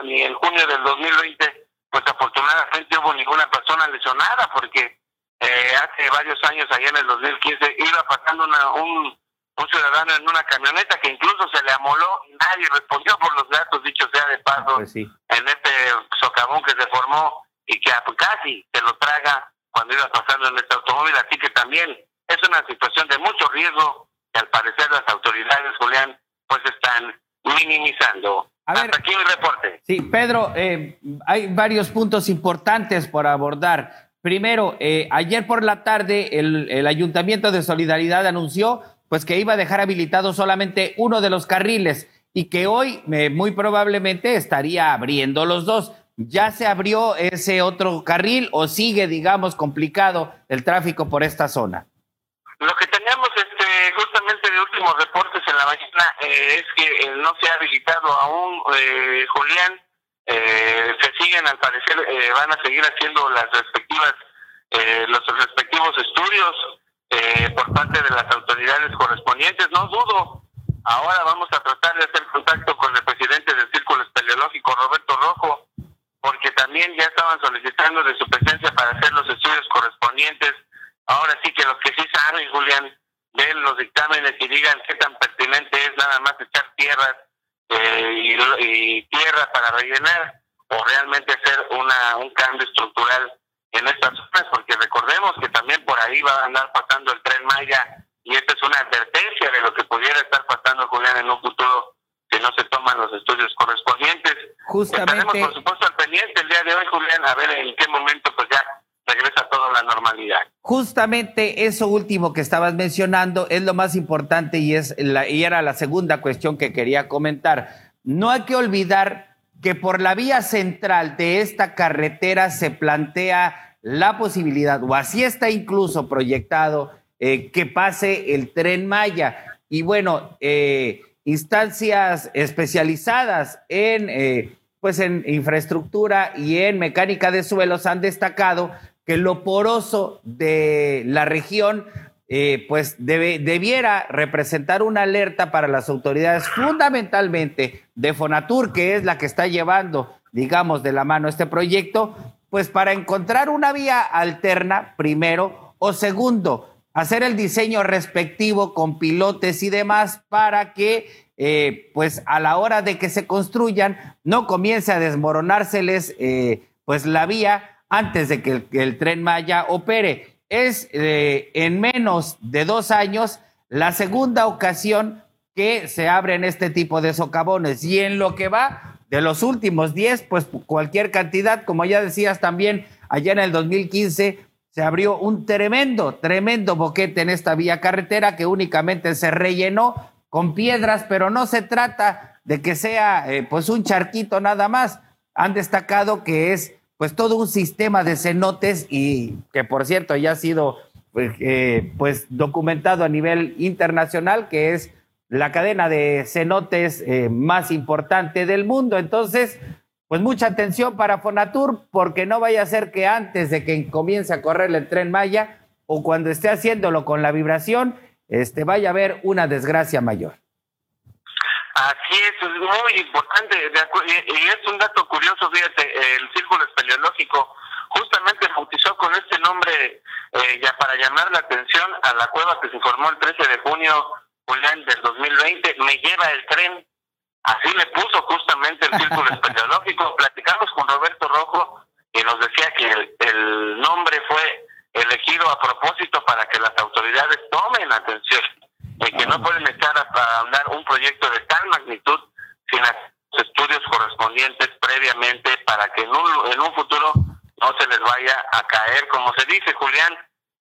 Speaker 2: ni en junio del 2020, pues afortunadamente hubo ninguna persona lesionada, porque eh, hace varios años, allá en el 2015, iba pasando una, un, un ciudadano en una camioneta que incluso se le amoló y nadie respondió por los datos, dicho sea de paso, pues en este socavón que se formó y que casi se lo traga cuando iba pasando en este automóvil, así que también es una situación de mucho riesgo que al parecer las autoridades, Julián, pues están minimizando. Hasta aquí mi reporte.
Speaker 1: Sí, Pedro, eh, hay varios puntos importantes por abordar. Primero, eh, ayer por la tarde el, el, Ayuntamiento de Solidaridad anunció pues que iba a dejar habilitado solamente uno de los carriles y que hoy eh, muy probablemente estaría abriendo los dos. ¿Ya se abrió ese otro carril o sigue, digamos, complicado el tráfico por esta zona?
Speaker 2: Lo que tenemos este, justamente de últimos reportes en la mañana eh, es que eh, no se ha habilitado aún, eh, Julián. se siguen, al parecer, van a seguir haciendo las respectivas, los respectivos estudios por parte de las autoridades correspondientes. No dudo, Ahora vamos a tratar de hacer contacto con el presidente del Círculo Espeleológico, Roberto Rojo, porque también ya estaban solicitando de su presencia para hacer los estudios correspondientes. Ahora sí que los que sí saben, Julián, ven los dictámenes y digan qué tan pertinente es nada más echar tierras eh, y, tierra para rellenar o realmente hacer una, un cambio estructural en estas zonas, porque recordemos que también por ahí va a andar pasando el tren Maya y esta es una advertencia de lo que pudiera estar pasando, Julián, en un futuro si no se toman los estudios correspondientes.
Speaker 1: Justamente.
Speaker 2: Estaremos, por supuesto, al pendiente el día de hoy, Julián, a ver en qué momento pues ya regresa toda la normalidad.
Speaker 1: Justamente eso último que estabas mencionando es lo más importante y, es la, y era la segunda cuestión que quería comentar. No hay que olvidar que por la vía central de esta carretera se plantea la posibilidad, o así está incluso proyectado, eh, que pase el tren Maya. Y bueno, eh, instancias especializadas en, eh, pues en infraestructura y en mecánica de suelos han destacado que lo poroso de la región pues debiera representar una alerta para las autoridades, fundamentalmente de Fonatur, que es la que está llevando, digamos, de la mano este proyecto, pues para encontrar una vía alterna, primero, o segundo, hacer el diseño respectivo con pilotes y demás para que, eh, pues a la hora de que se construyan, no comience a desmoronárseles, eh, pues la vía antes de que el, tren Maya opere. Es eh, en menos de dos años la segunda ocasión que se abren este tipo de socavones y en lo que va de los últimos diez, pues cualquier cantidad, como ya decías también allá en el 2015, se abrió un tremendo, tremendo boquete en esta vía carretera que únicamente se rellenó con piedras, pero no se trata de que sea eh, pues un charquito nada más. Han destacado que es pues todo un sistema de cenotes y que por cierto ya ha sido pues, eh, pues documentado a nivel internacional, que es la cadena de cenotes eh, más importante del mundo. Entonces, pues mucha atención para Fonatur, porque no vaya a ser que antes de que comience a correr el tren Maya o cuando esté haciéndolo con la vibración, este, vaya a haber una desgracia mayor.
Speaker 2: Así es, es muy importante, y es un dato curioso, fíjate, el círculo espeleológico justamente bautizó con este nombre eh, ya para llamar la atención a la cueva que se formó el 13 de junio, Julián, del 2020, me lleva el tren Así le puso justamente el círculo espeleológico. Platicamos con Roberto Rojo y nos decía que el, nombre fue elegido a propósito para que las autoridades tomen atención y que no pueden echar a, andar un proyecto de tal magnitud sin los estudios correspondientes previamente para que en un, en un futuro no se les vaya a caer, como se dice, Julián,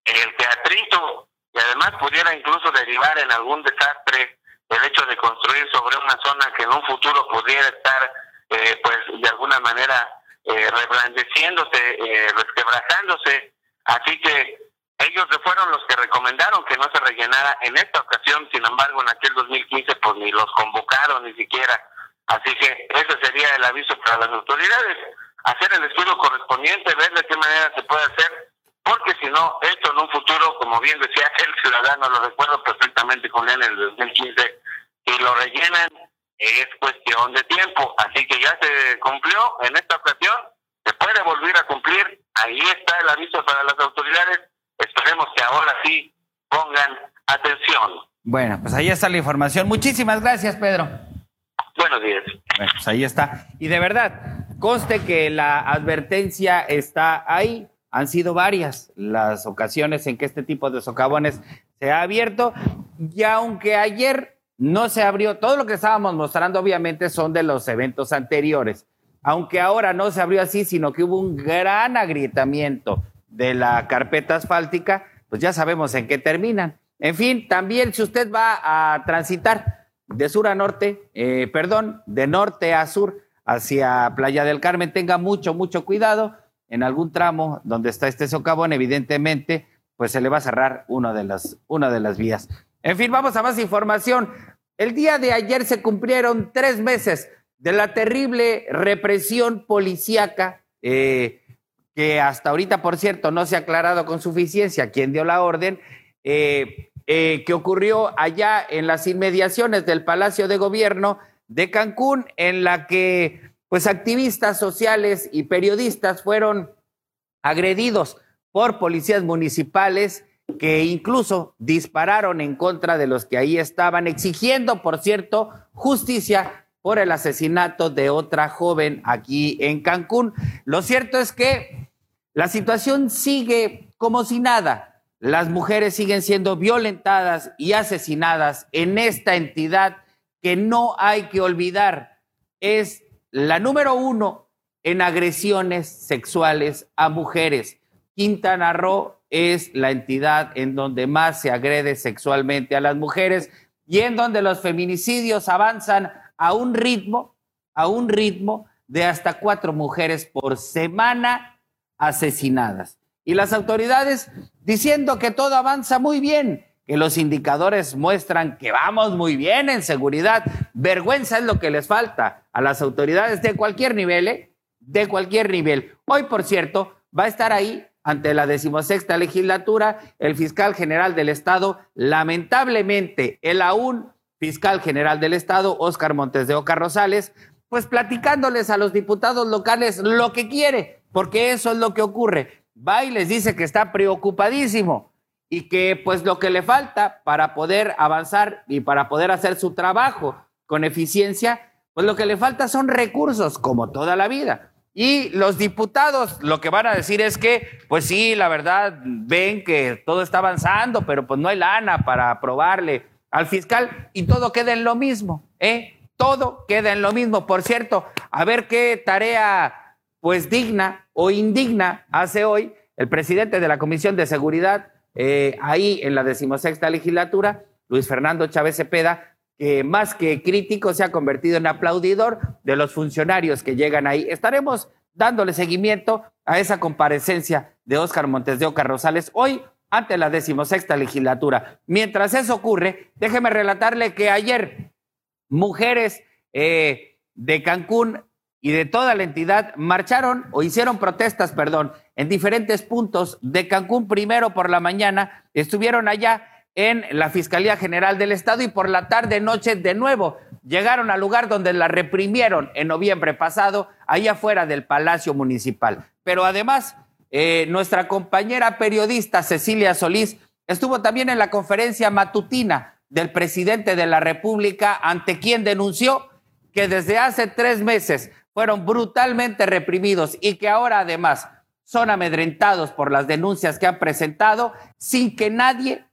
Speaker 2: el teatrito y además pudiera incluso derivar en algún desastre el hecho de construir sobre una zona que en un futuro pudiera estar, eh, pues, de alguna manera eh, reblandeciéndose, eh, resquebrajándose. Así que ellos fueron los que recomendaron que no se rellenara en esta ocasión, sin embargo, en aquel 2015, pues ni los convocaron ni siquiera. Así que ese sería el aviso para las autoridades, hacer el estudio correspondiente, ver de qué manera se puede hacer, porque si no, esto en un futuro, como bien decía el ciudadano, lo recuerdo perfectamente con él en el 2015, y lo rellenan es cuestión de tiempo. Así que ya se cumplió en esta ocasión, se puede volver a cumplir. Ahí está el aviso para las autoridades. Esperemos que ahora sí pongan atención.
Speaker 1: Bueno, pues ahí está la información. Muchísimas gracias, Pedro.
Speaker 2: Buenos días.
Speaker 1: Bueno, pues ahí está. Y de verdad, conste que la advertencia está ahí. Han sido varias las ocasiones en que este tipo de socavones se ha abierto. Y aunque ayer no se abrió, todo lo que estábamos mostrando obviamente son de los eventos anteriores, aunque ahora no se abrió así, sino que hubo un gran agrietamiento de la carpeta asfáltica, pues ya sabemos en qué terminan. En fin, también si usted va a transitar de sur a norte, eh, perdón, de norte a sur hacia Playa del Carmen, tenga mucho, mucho cuidado. En algún tramo donde está este socavón, evidentemente, pues se le va a cerrar una de las, una de las vías. En fin, vamos a más información. El día de ayer se cumplieron tres meses de la terrible represión policíaca, eh, que hasta ahorita, por cierto, no se ha aclarado con suficiencia quién dio la orden, eh, eh, que ocurrió allá en las inmediaciones del Palacio de Gobierno de Cancún, en la que pues activistas sociales y periodistas fueron agredidos por policías municipales que incluso dispararon en contra de los que ahí estaban, exigiendo, por cierto, justicia por el asesinato de otra joven aquí en Cancún. Lo cierto es que la situación sigue como si nada. Las mujeres siguen siendo violentadas y asesinadas en esta entidad que no hay que olvidar. Es la número uno en agresiones sexuales a mujeres. Quintana Roo es la entidad en donde más se agrede sexualmente a las mujeres y en donde los feminicidios avanzan a un ritmo, a un ritmo de hasta cuatro mujeres por semana asesinadas. Y las autoridades diciendo que todo avanza muy bien, que los indicadores muestran que vamos muy bien en seguridad. Vergüenza es lo que les falta a las autoridades de cualquier nivel, ¿eh? de cualquier nivel. Hoy, por cierto, va a estar ahí ante la decimosexta legislatura, el fiscal general del Estado, lamentablemente, el aún fiscal general del Estado, Óscar Montes de Oca Rosales, pues platicándoles a los diputados locales lo que quiere, porque eso es lo que ocurre. Va y les dice que está preocupadísimo y que pues lo que le falta para poder avanzar y para poder hacer su trabajo con eficiencia, pues lo que le falta son recursos, como toda la vida. Y los diputados lo que van a decir es que, pues sí, la verdad, ven que todo está avanzando, pero pues no hay lana para aprobarle al fiscal y todo queda en lo mismo, ¿eh? Todo queda en lo mismo. Por cierto, a ver qué tarea, pues digna o indigna hace hoy el presidente de la Comisión de Seguridad, eh, ahí en la decimosexta legislatura, Luis Fernando Chávez Cepeda, que más que crítico se ha convertido en aplaudidor de los funcionarios que llegan ahí. Estaremos dándole seguimiento a esa comparecencia de Óscar Montes de Oca Rosales hoy ante la decimosexta legislatura. Mientras eso ocurre, déjeme relatarle que ayer mujeres eh, de Cancún y de toda la entidad marcharon o hicieron protestas, perdón, en diferentes puntos de Cancún. Primero por la mañana estuvieron allá en la Fiscalía General del Estado y por la tarde noche de nuevo llegaron al lugar donde la reprimieron en noviembre pasado, ahí afuera del Palacio Municipal. Pero además, eh, nuestra compañera periodista Cecilia Solís estuvo también en la conferencia matutina del presidente de la República, ante quien denunció que desde hace tres meses fueron brutalmente reprimidos y que ahora además son amedrentados por las denuncias que han presentado sin que nadie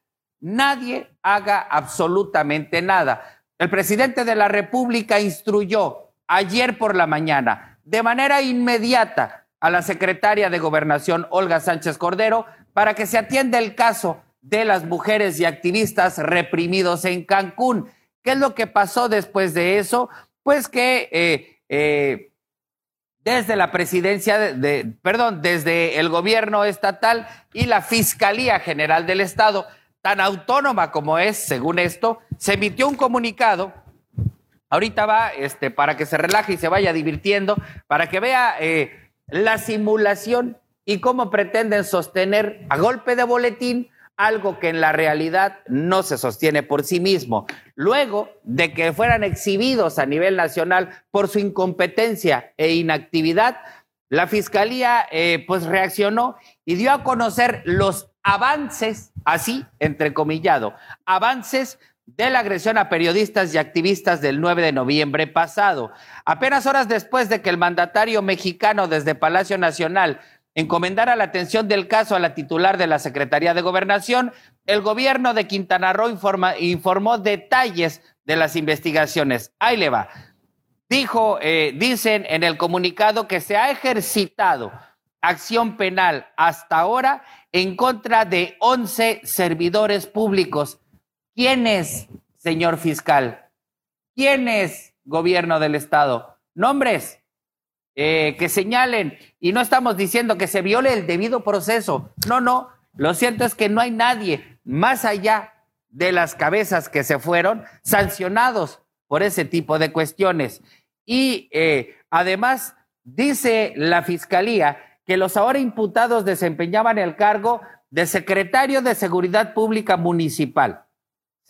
Speaker 1: nadie haga absolutamente nada. El presidente de la República instruyó ayer por la mañana de manera inmediata a la secretaria de Gobernación, Olga Sánchez Cordero, para que se atienda el caso de las mujeres y activistas reprimidos en Cancún. ¿Qué es lo que pasó después de eso? Pues que eh, eh, desde la presidencia, de, perdón, desde el gobierno estatal y la Fiscalía General del Estado tan autónoma como es, según esto, se emitió un comunicado. Ahorita va este, para que se relaje y se vaya divirtiendo, para que vea eh, la simulación y cómo pretenden sostener a golpe de boletín algo que en la realidad no se sostiene por sí mismo. Luego de que fueran exhibidos a nivel nacional por su incompetencia e inactividad, la fiscalía eh, pues reaccionó y dio a conocer los avances, así entrecomillado, avances de la agresión a periodistas y activistas del 9 de noviembre pasado. Apenas horas después de que el mandatario mexicano desde Palacio Nacional encomendara la atención del caso a la titular de la Secretaría de Gobernación, el gobierno de Quintana Roo informó detalles de las investigaciones. Ahí le va. Dijo, eh, dicen en el comunicado que se ha ejercitado acción penal hasta ahora en contra de 11 servidores públicos. ¿Quién es, señor fiscal? ¿Quién es, gobierno del Estado? Nombres eh, que señalen. Y no estamos diciendo que se viole el debido proceso. No, no. Lo cierto es que no hay nadie más allá de las cabezas que se fueron sancionados por ese tipo de cuestiones. Y eh, además, dice la fiscalía que los ahora imputados desempeñaban el cargo de secretario de Seguridad Pública Municipal.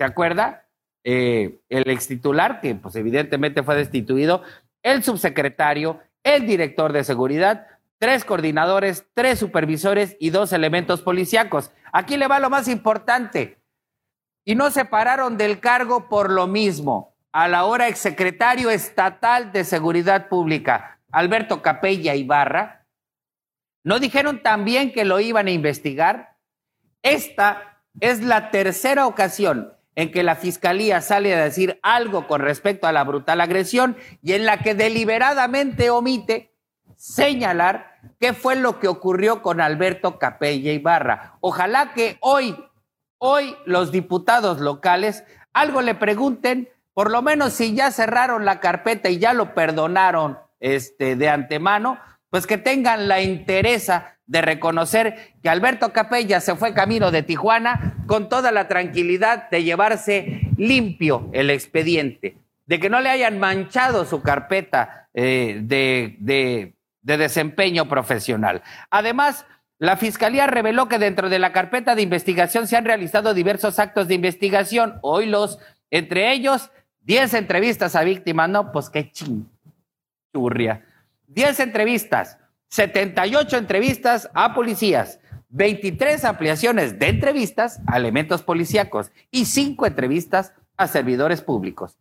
Speaker 1: ¿Se acuerda? Eh, el ex titular, que pues evidentemente fue destituido, el subsecretario, el director de seguridad, tres coordinadores, tres supervisores y dos elementos policíacos. Aquí le va lo más importante. Y no se pararon del cargo por lo mismo. A la hora exsecretario estatal de Seguridad Pública, Alberto Capella Ibarra, ¿no dijeron también que lo iban a investigar? Esta es la tercera ocasión en que la fiscalía sale a decir algo con respecto a la brutal agresión y en la que deliberadamente omite señalar qué fue lo que ocurrió con Alberto Capella Ibarra. Ojalá que hoy, hoy los diputados locales algo le pregunten, por lo menos si ya cerraron la carpeta y ya lo perdonaron este, de antemano, pues que tengan la interesa de reconocer que Alberto Capella se fue camino de Tijuana con toda la tranquilidad de llevarse limpio el expediente, de que no le hayan manchado su carpeta eh, de, de, de desempeño profesional. Además, la Fiscalía reveló que dentro de la carpeta de investigación se han realizado diversos actos de investigación, hoy los, entre ellos, 10 entrevistas a víctimas, no, pues qué chingurria. 10 entrevistas, 78 entrevistas a policías, 23 ampliaciones de entrevistas a elementos policíacos y 5 entrevistas a servidores públicos.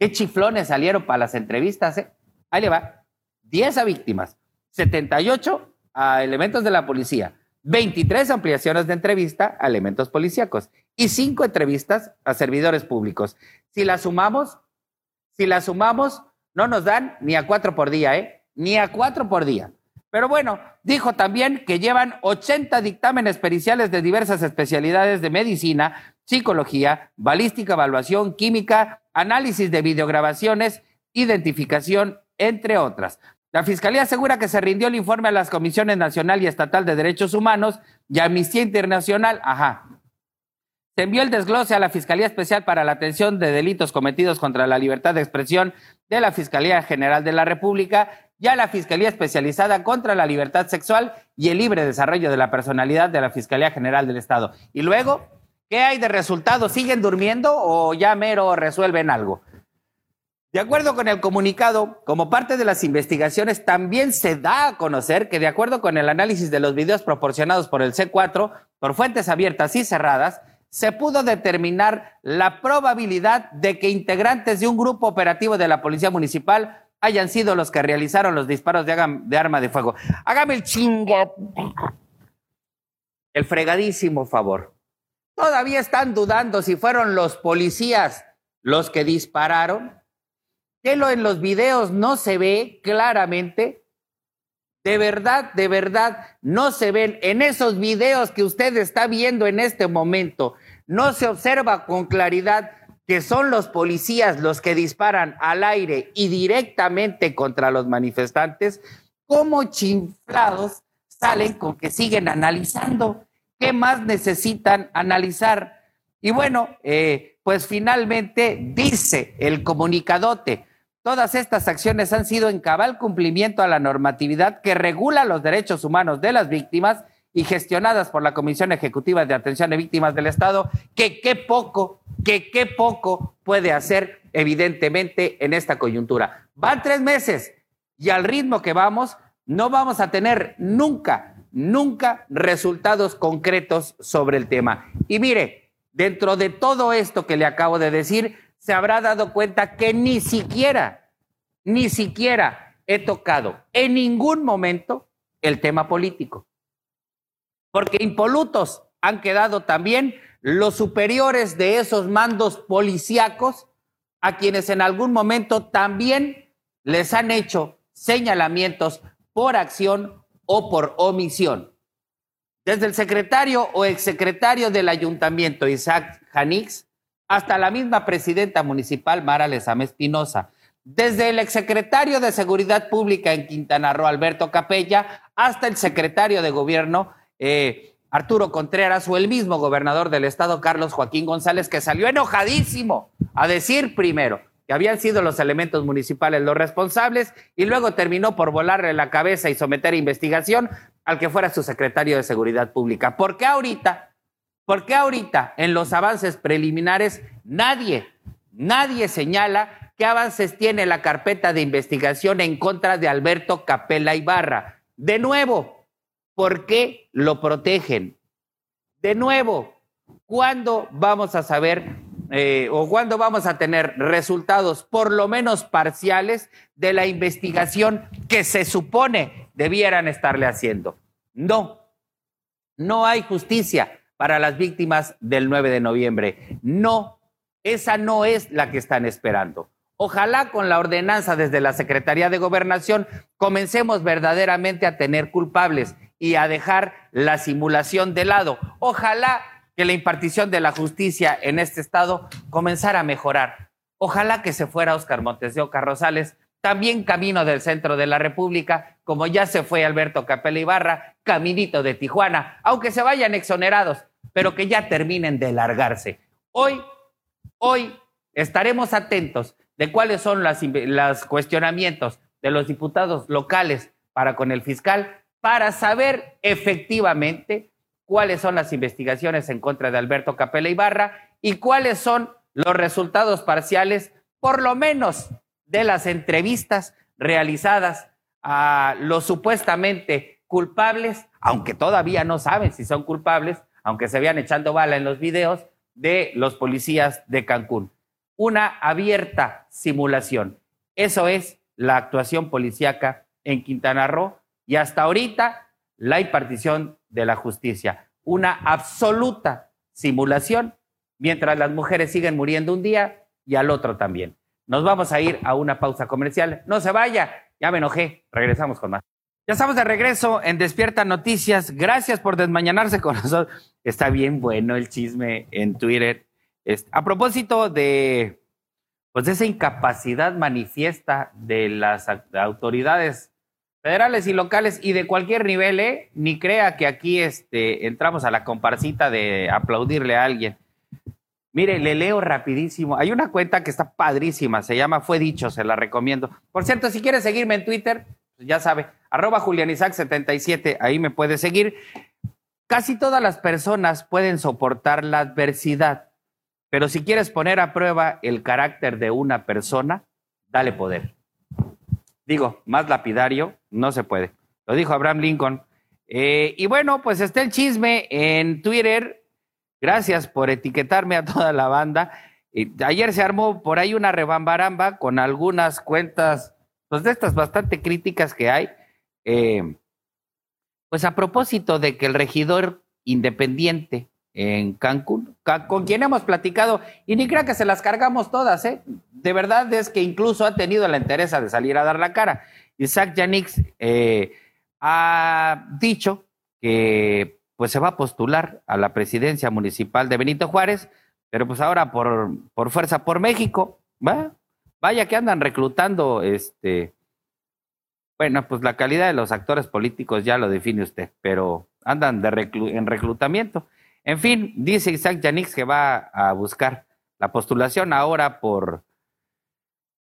Speaker 1: ¿Qué chiflones salieron para las entrevistas? Eh? Ahí le va. 10 a víctimas, 78 a elementos de la policía, 23 ampliaciones de entrevista a elementos policíacos y 5 entrevistas a servidores públicos. Si las sumamos, si las sumamos, no nos dan ni a cuatro por día, ¿eh? Ni a cuatro por día. Pero bueno, dijo también que llevan 80 dictámenes periciales de diversas especialidades de medicina, psicología, balística, evaluación, química, análisis de videograbaciones, identificación, entre otras. La Fiscalía asegura que se rindió el informe a las Comisiones Nacional y Estatal de Derechos Humanos y Amnistía Internacional. Ajá. Se envió el desglose a la Fiscalía Especial para la Atención de Delitos Cometidos contra la Libertad de Expresión de la Fiscalía General de la República y a la Fiscalía Especializada contra la Libertad Sexual y el Libre Desarrollo de la Personalidad de la Fiscalía General del Estado. Y luego, ¿qué hay de resultados? ¿Siguen durmiendo o ya mero resuelven algo? De acuerdo con el comunicado, como parte de las investigaciones, también se da a conocer que de acuerdo con el análisis de los videos proporcionados por el C4, por fuentes abiertas y cerradas, se pudo determinar la probabilidad de que integrantes de un grupo operativo de la Policía Municipal hayan sido los que realizaron los disparos de, arma de fuego. Hágame el chingo. El fregadísimo favor. Todavía están dudando si fueron los policías los que dispararon. Que lo en los videos no se ve claramente. De verdad, de verdad, no se ven en esos videos que usted está viendo en este momento. No se observa con claridad que son los policías los que disparan al aire y directamente contra los manifestantes, como chinflados salen con que siguen analizando. ¿Qué más necesitan analizar? Y bueno, eh, pues finalmente dice el comunicadote, Todas estas acciones han sido en cabal cumplimiento a la normatividad que regula los derechos humanos de las víctimas y gestionadas por la Comisión Ejecutiva de Atención de Víctimas del Estado, que qué poco, que qué poco puede hacer evidentemente en esta coyuntura. Van tres meses y al ritmo que vamos, no vamos a tener nunca, nunca resultados concretos sobre el tema. Y mire, dentro de todo esto que le acabo de decir, se habrá dado cuenta que ni siquiera, ni siquiera he tocado en ningún momento el tema político. Porque impolutos han quedado también los superiores de esos mandos policíacos a quienes en algún momento también les han hecho señalamientos por acción o por omisión. Desde el secretario o exsecretario del ayuntamiento, Isaac Janix, hasta la misma presidenta municipal, Mara Lezama Espinosa. Desde el exsecretario de Seguridad Pública en Quintana Roo, Alberto Capella, hasta el secretario de Gobierno, eh, Arturo Contreras, o el mismo gobernador del estado, Carlos Joaquín González, que salió enojadísimo a decir primero que habían sido los elementos municipales los responsables y luego terminó por volarle la cabeza y someter a investigación al que fuera su secretario de Seguridad Pública. ¿Por qué ahorita? ¿Por qué ahorita en los avances preliminares nadie, nadie señala qué avances tiene la carpeta de investigación en contra de Alberto Capella Ibarra? De nuevo, ¿por qué lo protegen? De nuevo, ¿cuándo vamos a saber eh, o cuándo vamos a tener resultados por lo menos parciales de la investigación que se supone debieran estarle haciendo? No, no hay justicia para las víctimas del 9 de noviembre. No, esa no es la que están esperando. Ojalá con la ordenanza desde la Secretaría de Gobernación comencemos verdaderamente a tener culpables y a dejar la simulación de lado. Ojalá que la impartición de la justicia en este estado comenzara a mejorar. Ojalá que se fuera Oscar Montes de Oca también camino del centro de la República, como ya se fue Alberto Capella Ibarra, caminito de Tijuana, aunque se vayan exonerados, pero que ya terminen de largarse. Hoy, hoy estaremos atentos de cuáles son los cuestionamientos de los diputados locales para con el fiscal, para saber efectivamente cuáles son las investigaciones en contra de Alberto Capella Ibarra y cuáles son los resultados parciales, por lo menos de las entrevistas realizadas a los supuestamente culpables, aunque todavía no saben si son culpables, aunque se vean echando bala en los videos de los policías de Cancún. Una abierta simulación. Eso es la actuación policíaca en Quintana Roo y hasta ahorita la impartición de la justicia. Una absoluta simulación, mientras las mujeres siguen muriendo un día y al otro también. Nos vamos a ir a una pausa comercial. No se vaya, ya me enojé. Regresamos con más. Ya estamos de regreso en Despierta Noticias. Gracias por desmañanarse con nosotros. Está bien bueno el chisme en Twitter. A propósito de, pues de esa incapacidad manifiesta de las autoridades federales y locales y de cualquier nivel, ¿eh? Ni crea que aquí este, entramos a la comparsita de aplaudirle a alguien. Mire, le leo rapidísimo. Hay una cuenta que está padrísima, se llama Fue Dicho, se la recomiendo. Por cierto, si quieres seguirme en Twitter, pues ya sabe, arroba julianizac77, ahí me puede seguir. Casi todas las personas pueden soportar la adversidad, pero si quieres poner a prueba el carácter de una persona, dale poder. Digo, más lapidario, no se puede. Lo dijo Abraham Lincoln. Eh, y bueno, pues está el chisme en Twitter. Gracias por etiquetarme a toda la banda. ayer se armó por ahí una rebambaramba con algunas cuentas, pues de estas bastante críticas que hay. Eh, pues a propósito de que el regidor independiente en Cancún, con quien hemos platicado, y ni crea que se las cargamos todas, ¿eh? De verdad es que incluso ha tenido la interés de salir a dar la cara. Isaac Yanix eh, ha dicho que pues se va a postular a la presidencia municipal de Benito Juárez, pero pues ahora por, por fuerza por México, ¿va? Vaya que andan reclutando, este, bueno, pues la calidad de los actores políticos ya lo define usted, pero andan de en reclutamiento. En fin, dice Isaac Yanix que va a buscar la postulación ahora por,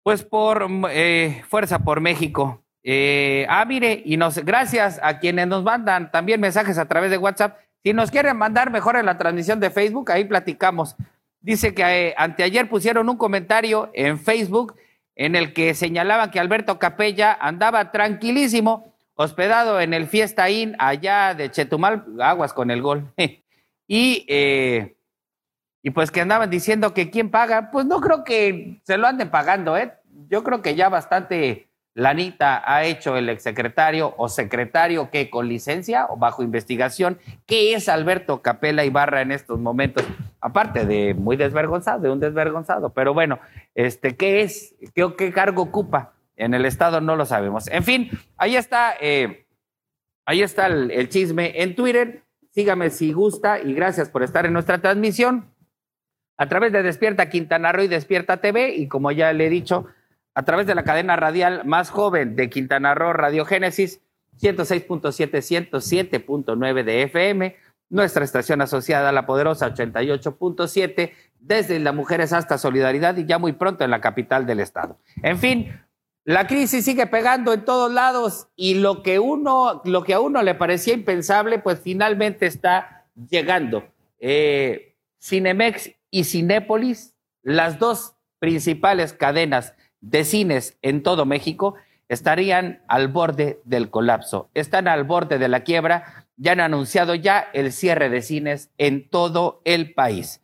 Speaker 1: pues por eh, Fuerza por México. Eh, ah, mire, y nos, gracias a quienes nos mandan también mensajes a través de WhatsApp. Si nos quieren mandar mejor en la transmisión de Facebook, ahí platicamos. Dice que eh, anteayer pusieron un comentario en Facebook en el que señalaban que Alberto Capella andaba tranquilísimo, hospedado en el Fiesta Inn allá de Chetumal, aguas con el gol. Y, eh, y pues que andaban diciendo que quién paga, pues no creo que se lo anden pagando, ¿eh? Yo creo que ya bastante lanita ha hecho el exsecretario o secretario que con licencia o bajo investigación, ¿qué es Alberto Capela Ibarra en estos momentos? Aparte de muy desvergonzado, de un desvergonzado, pero bueno, este, ¿qué es? ¿Qué, qué cargo ocupa? En el Estado no lo sabemos. En fin, ahí está, eh, ahí está el chisme en Twitter. Sígame si gusta y gracias por estar en nuestra transmisión a través de Despierta Quintana Roo y Despierta TV y como ya le he dicho, a través de la cadena radial más joven de Quintana Roo, Radio Génesis, 106.7, 107.9 de FM, nuestra estación asociada a la poderosa 88.7, desde las mujeres hasta Solidaridad y ya muy pronto en la capital del estado. En fin, la crisis sigue pegando en todos lados y lo que uno, lo que a uno le parecía impensable, pues finalmente está llegando. Eh, Cinemex y Cinépolis, las dos principales cadenas de cines en todo México, estarían al borde del colapso, están al borde de la quiebra, ya han anunciado ya el cierre de cines en todo el país.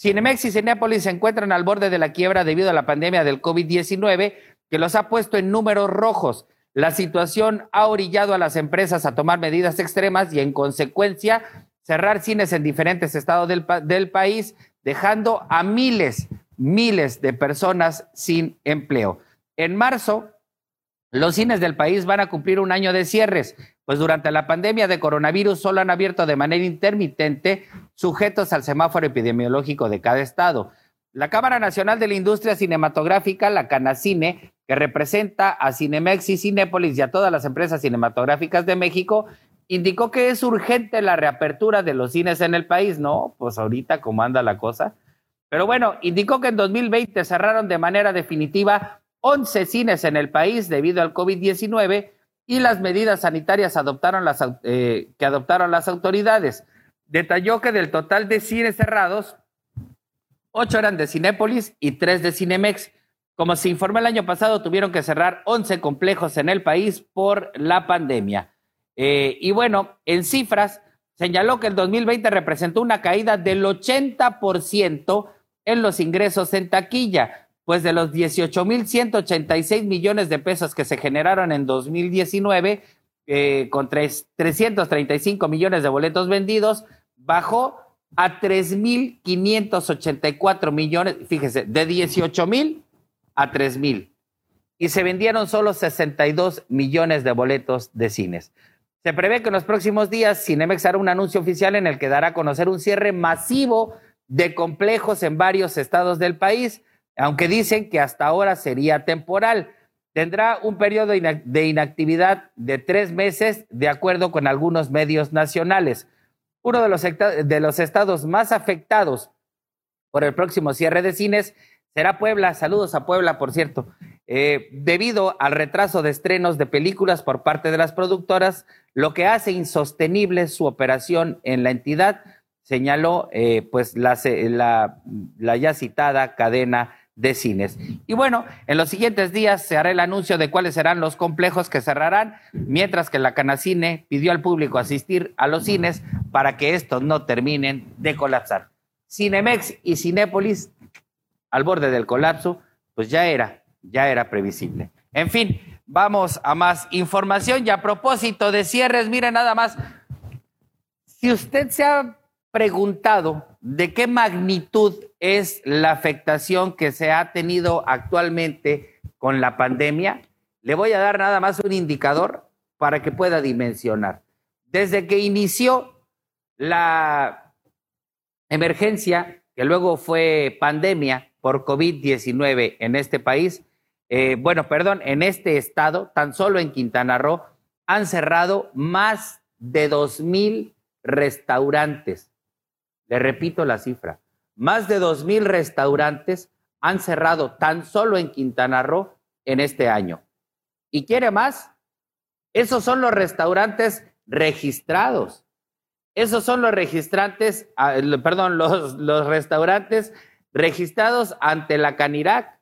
Speaker 1: Cinemex y Cinépolis se encuentran al borde de la quiebra debido a la pandemia del COVID-19 que los ha puesto en números rojos. La situación ha orillado a las empresas a tomar medidas extremas y en consecuencia cerrar cines en diferentes estados del, país, dejando a miles, miles de personas sin empleo. En marzo, los cines del país van a cumplir un año de cierres, pues durante la pandemia de coronavirus solo han abierto de manera intermitente, sujetos al semáforo epidemiológico de cada estado. La Cámara Nacional de la Industria Cinematográfica, la Canacine, que representa a Cinemex y Cinépolis y a todas las empresas cinematográficas de México, indicó que es urgente la reapertura de los cines en el país. No, pues ahorita cómo anda la cosa. Pero bueno, indicó que en 2020 cerraron de manera definitiva 11 cines en el país debido al COVID-19 y las medidas sanitarias eh, que adoptaron las autoridades. Detalló que del total de cines cerrados, ocho eran de Cinépolis y tres de Cinemex. Como se informó el año pasado, tuvieron que cerrar 11 complejos en el país por la pandemia. Eh, y bueno, en cifras, señaló que el 2020 representó una caída del 80% en los ingresos en taquilla, pues de los 18.186 millones de pesos que se generaron en 2019, eh, con 335 millones de boletos vendidos, bajó a 3.584 millones, fíjese, de 18.000 a 3.000. Y se vendieron solo 62 millones de boletos de cines. Se prevé que en los próximos días Cinemex hará un anuncio oficial en el que dará a conocer un cierre masivo de complejos en varios estados del país aunque dicen que hasta ahora sería temporal. Tendrá un periodo de inactividad de tres meses, de acuerdo con algunos medios nacionales. Uno de los, de los estados más afectados por el próximo cierre de cines será Puebla. Saludos a Puebla, por cierto. Eh, debido al retraso de estrenos de películas por parte de las productoras, lo que hace insostenible su operación en la entidad, señaló eh, pues la, la, la ya citada cadena de cines. Y bueno, en los siguientes días se hará el anuncio de cuáles serán los complejos que cerrarán, mientras que la Canacine pidió al público asistir a los cines para que estos no terminen de colapsar. Cinemex y Cinépolis al borde del colapso, pues ya era, ya era previsible. En fin, vamos a más información y a propósito de cierres, mire nada más, si usted se ha preguntado de qué magnitud es la afectación que se ha tenido actualmente con la pandemia, le voy a dar nada más un indicador para que pueda dimensionar. Desde que inició la emergencia, que luego fue pandemia por COVID-19 en este país, eh, bueno, perdón, en este estado, tan solo en Quintana Roo, han cerrado más de dos mil restaurantes le repito la cifra. Más de dos mil restaurantes han cerrado tan solo en Quintana Roo en este año. ¿Y quiere más? Esos son los restaurantes registrados. Esos son los registrantes, ah, perdón, los, los restaurantes registrados ante la Canirac.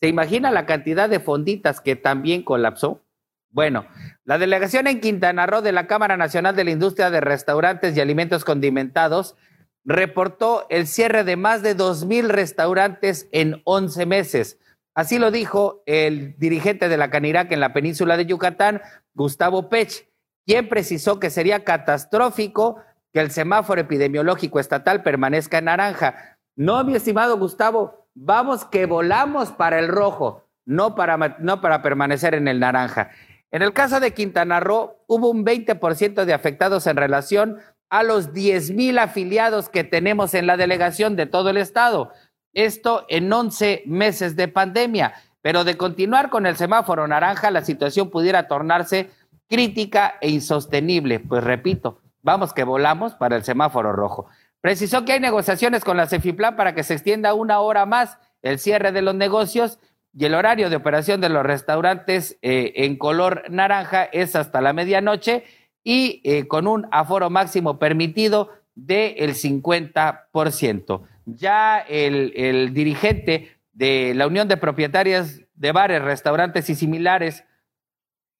Speaker 1: ¿Se imagina la cantidad de fonditas que también colapsó? Bueno, la delegación en Quintana Roo de la Cámara Nacional de la Industria de Restaurantes y Alimentos Condimentados reportó el cierre de más de 2.000 restaurantes en 11 meses. Así lo dijo el dirigente de la Canirac en la península de Yucatán, Gustavo Pech, quien precisó que sería catastrófico que el semáforo epidemiológico estatal permanezca en naranja. No, mi estimado Gustavo, vamos que volamos para el rojo, no para, no para permanecer en el naranja. En el caso de Quintana Roo, hubo un 20% de afectados en relación a los 10 mil afiliados que tenemos en la delegación de todo el estado. Esto en 11 meses de pandemia. Pero de continuar con el semáforo naranja, la situación pudiera tornarse crítica e insostenible. Pues repito, vamos que volamos para el semáforo rojo. Precisó que hay negociaciones con la Cefiplan para que se extienda una hora más el cierre de los negocios y el horario de operación de los restaurantes eh, en color naranja es hasta la medianoche y eh, con un aforo máximo permitido del 50%. Ya el, el dirigente de la Unión de Propietarias de Bares, Restaurantes y Similares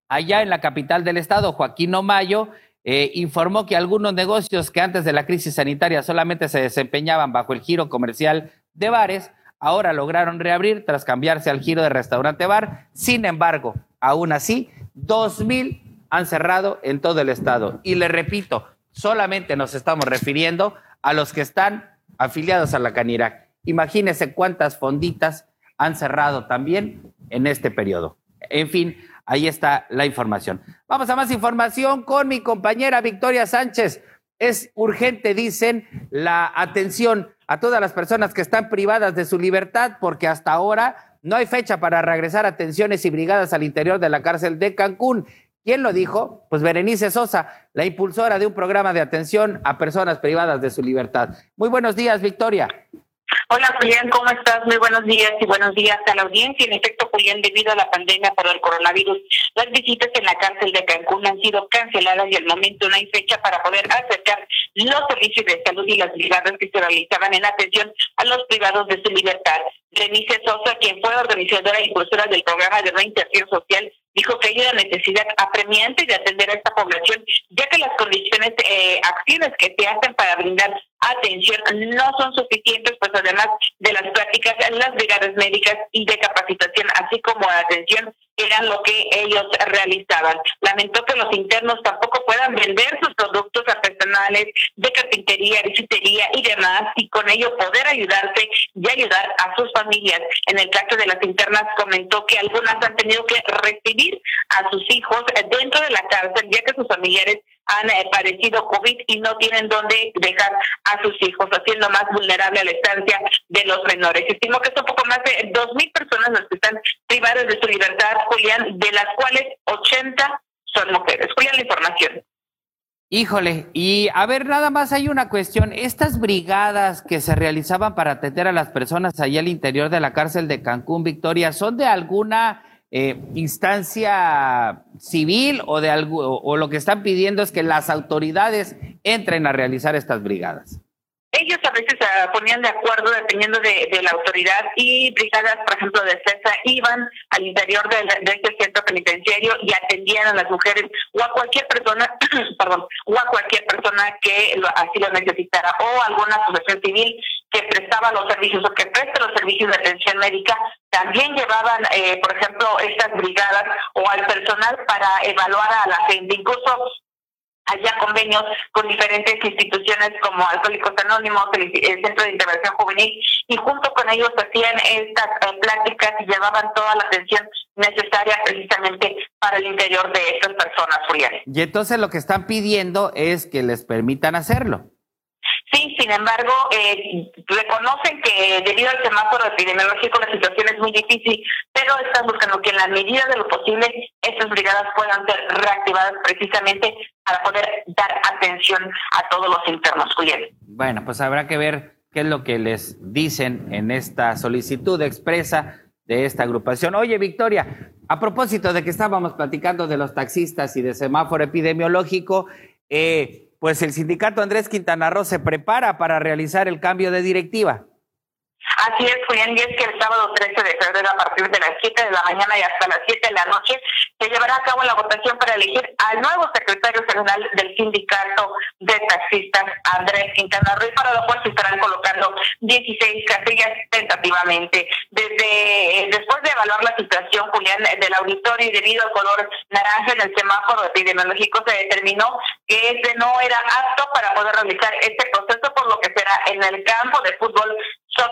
Speaker 1: allá en la capital del estado, Joaquín Omayo, eh, informó que algunos negocios que antes de la crisis sanitaria solamente se desempeñaban bajo el giro comercial de bares, ahora lograron reabrir tras cambiarse al giro de restaurante-bar. Sin embargo, aún así, dos mil han cerrado en todo el estado. Y le repito, solamente nos estamos refiriendo a los que están afiliados a la Canirac. Imagínense cuántas fonditas han cerrado también en este periodo. En fin, Ahí está la información. Vamos a más información con mi compañera Victoria Sánchez. Es urgente, dicen, la atención a todas las personas que están privadas de su libertad porque hasta ahora no hay fecha para regresar atenciones y brigadas al interior de la cárcel de Cancún. ¿Quién lo dijo? Pues Berenice Sosa, la impulsora de un programa de atención a personas privadas de su libertad. Muy buenos días, Victoria.
Speaker 4: Hola Julián, ¿cómo estás? Muy buenos días y buenos días a la audiencia. En efecto, Julián, debido a la pandemia por el coronavirus, las visitas en la cárcel de Cancún han sido canceladas y al momento no hay fecha para poder acercar los servicios de salud y las brigadas que se realizaban en atención a los privados de su libertad. Denise Sosa, quien fue organizadora y impulsora del programa de reinserción social, dijo que hay una necesidad apremiante de atender a esta población, ya que las condiciones, eh, acciones que se hacen para brindar atención no son suficientes, pues además de las prácticas, las brigadas médicas y de capacitación, así como de atención, eran lo que ellos realizaban. Lamentó que los internos tampoco puedan vender sus productos artesanales de carpintería, bisutería y demás, y con ello poder ayudarse y ayudar a sus familias. En el caso de las internas comentó que algunas han tenido que recibir a sus hijos dentro de la cárcel, ya que sus familiares han eh, padecido COVID y no tienen dónde dejar a sus hijos, haciendo más vulnerable a la estancia de los menores. Estimo que son poco más de dos mil personas las que están privadas de su libertad, Julián, de las cuales 80 son mujeres. Julián, la información.
Speaker 1: Híjole, y a ver, nada más hay una cuestión. Estas brigadas que se realizaban para atender a las personas allá al interior de la cárcel de Cancún, Victoria, ¿son de alguna eh, instancia civil o de algo, o lo que están pidiendo es que las autoridades entren a realizar estas brigadas?
Speaker 4: Ellos a veces se ponían de acuerdo dependiendo de, la autoridad y brigadas, por ejemplo, de CESA iban al interior de, de, este centro penitenciario y atendían a las mujeres o a cualquier persona, perdón, o a cualquier persona que así lo necesitara o alguna asociación civil que prestaba los servicios o que presta los servicios de atención médica también llevaban, eh, por ejemplo, estas brigadas o al personal para evaluar a la gente. Incluso allá convenios con diferentes instituciones como Alcohólicos Anónimos, el, Centro de Intervención Juvenil, y junto con ellos hacían estas eh, pláticas y llevaban toda la atención necesaria precisamente para el interior de estas personas, Julián.
Speaker 1: Y entonces lo que están pidiendo es que les permitan hacerlo.
Speaker 4: Sí, sin embargo, eh, reconocen que debido al semáforo epidemiológico la situación es muy difícil, pero están buscando que en la medida de lo posible estas brigadas puedan ser reactivadas precisamente para poder dar atención a todos los internos, Julián.
Speaker 1: Bueno, pues habrá que ver qué es lo que les dicen en esta solicitud expresa de esta agrupación. Oye, Victoria, a propósito de que estábamos platicando de los taxistas y de semáforo epidemiológico, eh, pues el sindicato Andrés Quintana Roo se prepara para realizar el cambio de directiva.
Speaker 4: Así es, Julián, y es que el sábado 13 de febrero a partir de las 7 de la mañana y hasta las 7 de la noche se llevará a cabo la votación para elegir al nuevo secretario general del sindicato de taxistas, Andrés Quintana Roo, para lo cual se estarán colocando 16 casillas tentativamente. Desde Después de evaluar la situación, Julián, del auditorio y debido al color naranja en el semáforo epidemiológico, se determinó que este no era apto para poder realizar este proceso, por lo que será en el campo de fútbol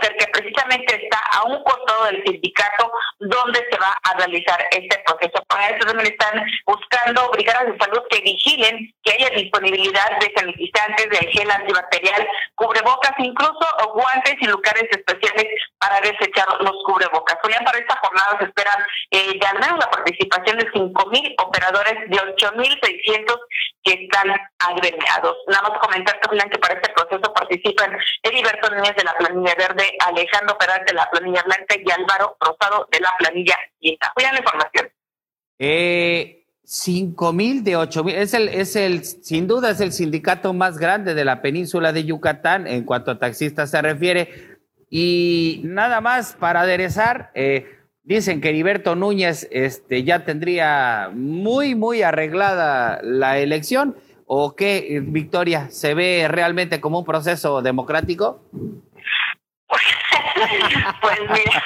Speaker 4: Que precisamente está a un costado del sindicato donde se va a realizar este proceso. Para eso también están buscando brigadas de salud que vigilen que haya disponibilidad de sanitizantes, de gel antibacterial, cubrebocas, incluso guantes y lugares especiales para desechar los cubrebocas. Julián, para esta jornada se esperan eh, menos la participación de 5.000 operadores de 8.600 que están agremiados. Nada más comentar, Julián, que para este proceso participan Heriberto Núñez de la planilla verde, Alejandro Peralta de la planilla blanca y Álvaro Rosado de la planilla quinta. Julián, la información.
Speaker 1: Eh, cinco mil de ocho mil, es el, es el, sin duda es el sindicato más grande de la península de Yucatán en cuanto a taxistas se refiere. Y nada más para aderezar, eh, dicen que Heriberto Núñez este, ya tendría muy, muy arreglada la elección. ¿O qué, Victoria? ¿Se ve realmente como un proceso democrático?
Speaker 4: pues mira,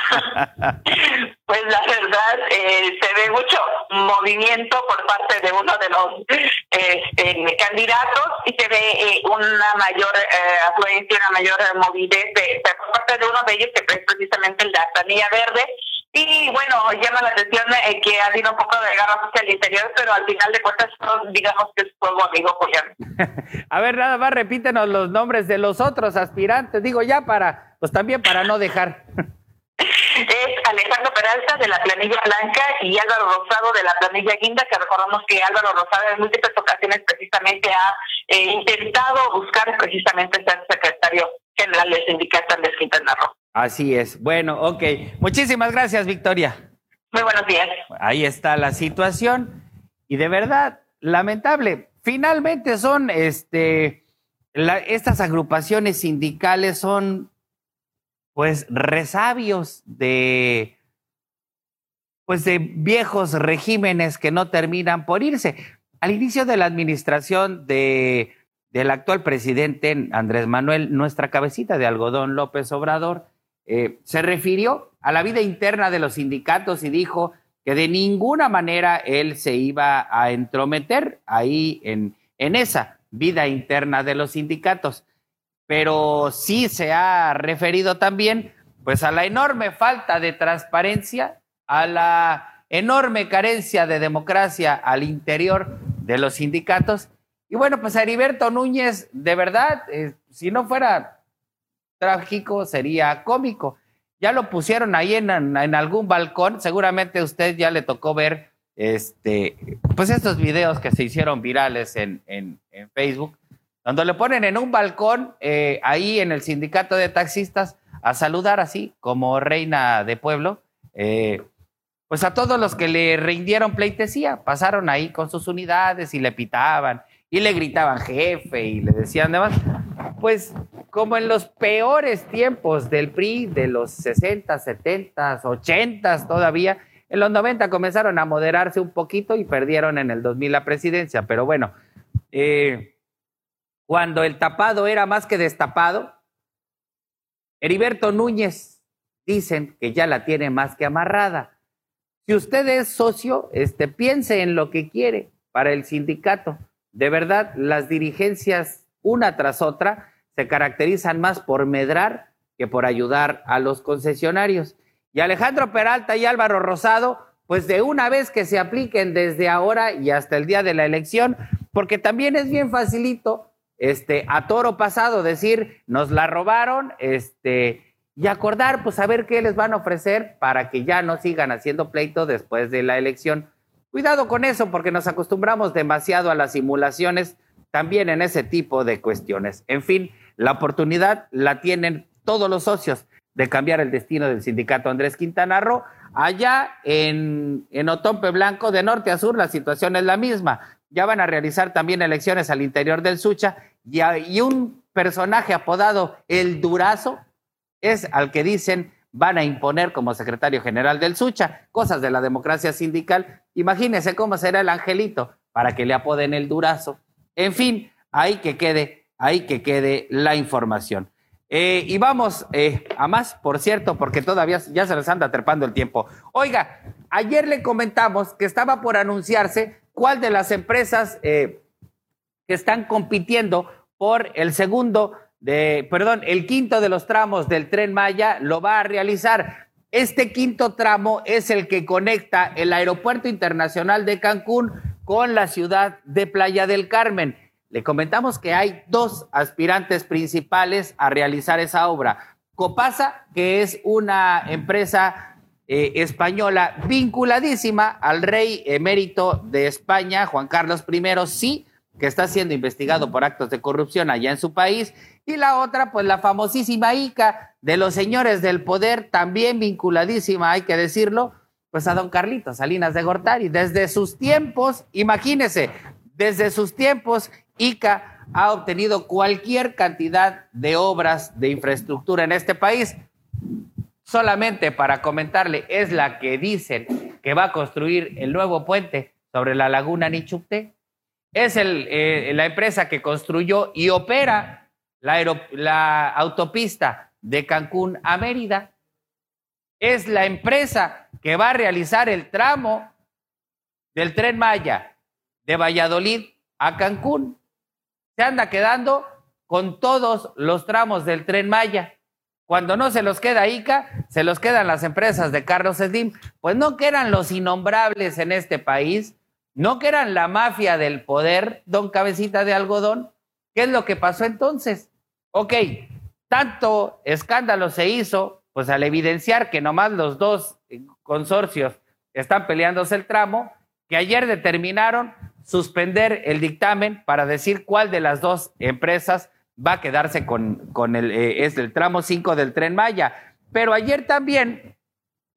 Speaker 4: pues la verdad eh, se ve mucho movimiento por parte de uno de los este, candidatos y se ve eh, una mayor eh, afluencia, una mayor movilidad de, por parte de uno de ellos que es precisamente el de Astanilla Verde y bueno, llama la atención eh, que ha habido un poco de guerra hacia el interior, pero al final de cuentas, digamos que es fuego amigo, Julián.
Speaker 1: A ver, nada más repítenos los nombres de los otros aspirantes, digo ya para, pues también para no dejar.
Speaker 4: Es Alejandro Peralta de la planilla blanca y Álvaro Rosado de la planilla guinda, que recordamos que Álvaro Rosado en múltiples ocasiones precisamente ha eh, intentado buscar precisamente ser secretario general del sindicato Andrés Quintana Roo.
Speaker 1: Así es. Bueno, ok. Muchísimas gracias, Victoria.
Speaker 4: Muy buenos días.
Speaker 1: Ahí está la situación. Y de verdad, lamentable. Finalmente son, este, estas agrupaciones sindicales son, pues, resabios de, pues, de viejos regímenes que no terminan por irse. Al inicio de la administración de, del actual presidente Andrés Manuel, nuestra cabecita de algodón López Obrador, eh, se refirió a la vida interna de los sindicatos y dijo que de ninguna manera él se iba a entrometer ahí en, en esa vida interna de los sindicatos. Pero sí se ha referido también pues a la enorme falta de transparencia, a la enorme carencia de democracia al interior de los sindicatos. Y bueno, pues Heriberto Núñez, de verdad, eh, si no fuera trágico, sería cómico. Ya lo pusieron ahí en, algún balcón, seguramente a usted ya le tocó ver este, pues estos videos que se hicieron virales en, en, Facebook, donde le ponen en un balcón eh, ahí en el sindicato de taxistas a saludar así como reina de pueblo, eh, pues a todos los que le rindieron pleitesía, pasaron ahí con sus unidades y le pitaban y le gritaban jefe y le decían demás. Pues como en los peores tiempos del PRI, de los 60, 70, 80 todavía, en los 90 comenzaron a moderarse un poquito y perdieron en el 2000 la presidencia. Pero bueno, eh, cuando el tapado era más que destapado, Heriberto Núñez dicen que ya la tiene más que amarrada. Si usted es socio, este, piense en lo que quiere para el sindicato. De verdad, las dirigencias, una tras otra, se caracterizan más por medrar que por ayudar a los concesionarios. Y Alejandro Peralta y Álvaro Rosado, pues de una vez que se apliquen desde ahora y hasta el día de la elección, porque también es bien facilito, este, a toro pasado decir, nos la robaron, este, y acordar, pues a ver qué les van a ofrecer para que ya no sigan haciendo pleito después de la elección. Cuidado con eso, porque nos acostumbramos demasiado a las simulaciones también en ese tipo de cuestiones. En fin, la oportunidad la tienen todos los socios de cambiar el destino del sindicato Andrés Quintana Roo. Allá en, en Otompe Blanco, de norte a sur, la situación es la misma. Ya van a realizar también elecciones al interior del Sucha y, y un personaje apodado El Durazo es al que dicen van a imponer como secretario general del Sucha, cosas de la democracia sindical. Imagínense cómo será el angelito para que le apoden el durazo. En fin, ahí que quede ahí que quede la información. Eh, y vamos eh, a más, por cierto, porque todavía ya se les anda trepando el tiempo. Oiga, ayer le comentamos que estaba por anunciarse cuál de las empresas eh, que están compitiendo por el segundo perdón, el quinto de los tramos del tren Maya lo va a realizar. Este quinto tramo es el que conecta el Aeropuerto Internacional de Cancún con la ciudad de Playa del Carmen. Le comentamos que hay dos aspirantes principales a realizar esa obra. Copasa, que es una empresa eh, española vinculadísima al rey emérito de España, Juan Carlos I, sí, que está siendo investigado por actos de corrupción allá en su país, y la otra, pues la famosísima ICA de los señores del poder, también vinculadísima, hay que decirlo, pues a don Carlito Salinas de Gortari. Desde sus tiempos, imagínese, desde sus tiempos, ICA ha obtenido cualquier cantidad de obras de infraestructura en este país. Solamente para comentarle, es la que dicen que va a construir el nuevo puente sobre la laguna Nichupte. Es el, eh, la empresa que construyó y opera la, autopista de Cancún a Mérida. Es la empresa que va a realizar el tramo del tren Maya de Valladolid a Cancún se anda quedando con todos los tramos del tren Maya. Cuando no se los queda ICA, se los quedan las empresas de Carlos Slim. Pues no que eran los innombrables en este país, no que eran la mafia del poder, don Cabecita de Algodón. ¿Qué es lo que pasó entonces? Ok, tanto escándalo se hizo, pues al evidenciar que nomás los dos consorcios están peleándose el tramo, que ayer determinaron suspender el dictamen para decir cuál de las dos empresas va a quedarse con, el, eh, es el tramo 5 del tren Maya. Pero ayer también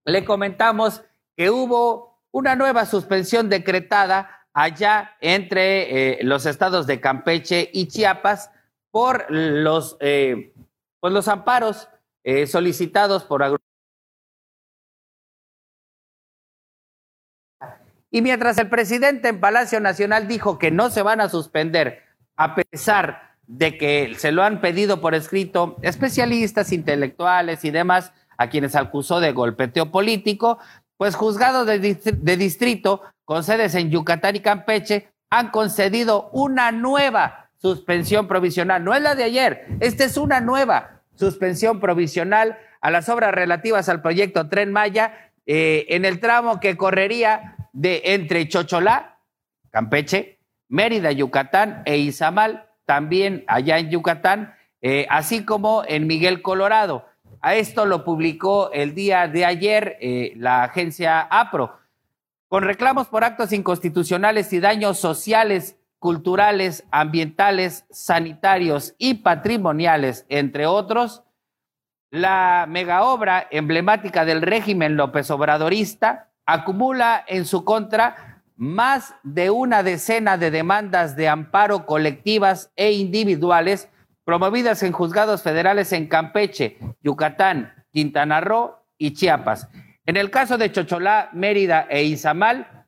Speaker 1: le comentamos que hubo una nueva suspensión decretada allá entre eh, los estados de Campeche y Chiapas por los, eh, pues los amparos solicitados por Y mientras el presidente en Palacio Nacional dijo que no se van a suspender, a pesar de que se lo han pedido por escrito especialistas, intelectuales y demás, a quienes acusó de golpeteo político, pues juzgados de, distrito con sedes en Yucatán y Campeche han concedido una nueva suspensión provisional. No es la de ayer, esta es una nueva suspensión provisional a las obras relativas al proyecto Tren Maya eh, en el tramo que correría de entre Chocholá, Campeche, Mérida, Yucatán e Izamal, también allá en Yucatán, eh, así como en Miguel, Colorado. A esto lo publicó el día de ayer eh, la agencia APRO. Con reclamos por actos inconstitucionales y daños sociales, culturales, ambientales, sanitarios y patrimoniales, entre otros, la megaobra emblemática del régimen López Obradorista acumula en su contra más de una decena de demandas de amparo colectivas e individuales promovidas en juzgados federales en Campeche, Yucatán, Quintana Roo y Chiapas. En el caso de Chocholá, Mérida e Izamal,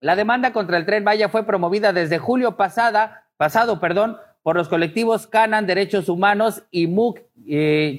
Speaker 1: la demanda contra el tren Maya fue promovida desde julio pasado perdón, por los colectivos Canan Derechos Humanos y MUC eh,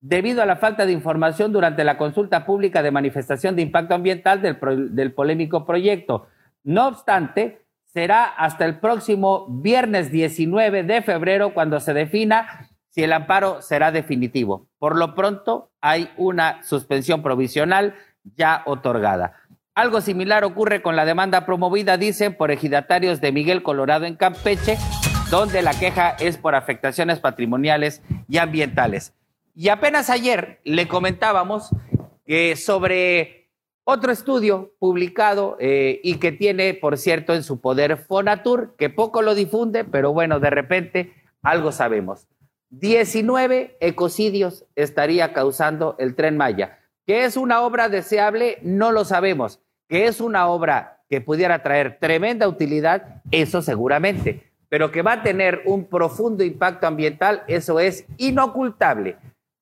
Speaker 1: debido a la falta de información durante la consulta pública de manifestación de impacto ambiental del, polémico proyecto. No obstante, será hasta el próximo viernes 19 de febrero cuando se defina si el amparo será definitivo. Por lo pronto, hay una suspensión provisional ya otorgada. Algo similar ocurre con la demanda promovida, dicen, por ejidatarios de Miguel Colorado en Campeche, donde la queja es por afectaciones patrimoniales y ambientales. Y apenas ayer le comentábamos que sobre otro estudio publicado eh, y que tiene, por cierto, en su poder Fonatur, que poco lo difunde, pero bueno, de repente algo sabemos. 19 ecocidios estaría causando el tren Maya. ¿Que es una obra deseable? No lo sabemos. ¿Que es una obra que pudiera traer tremenda utilidad? Eso seguramente. Pero que va a tener un profundo impacto ambiental, eso es inocultable.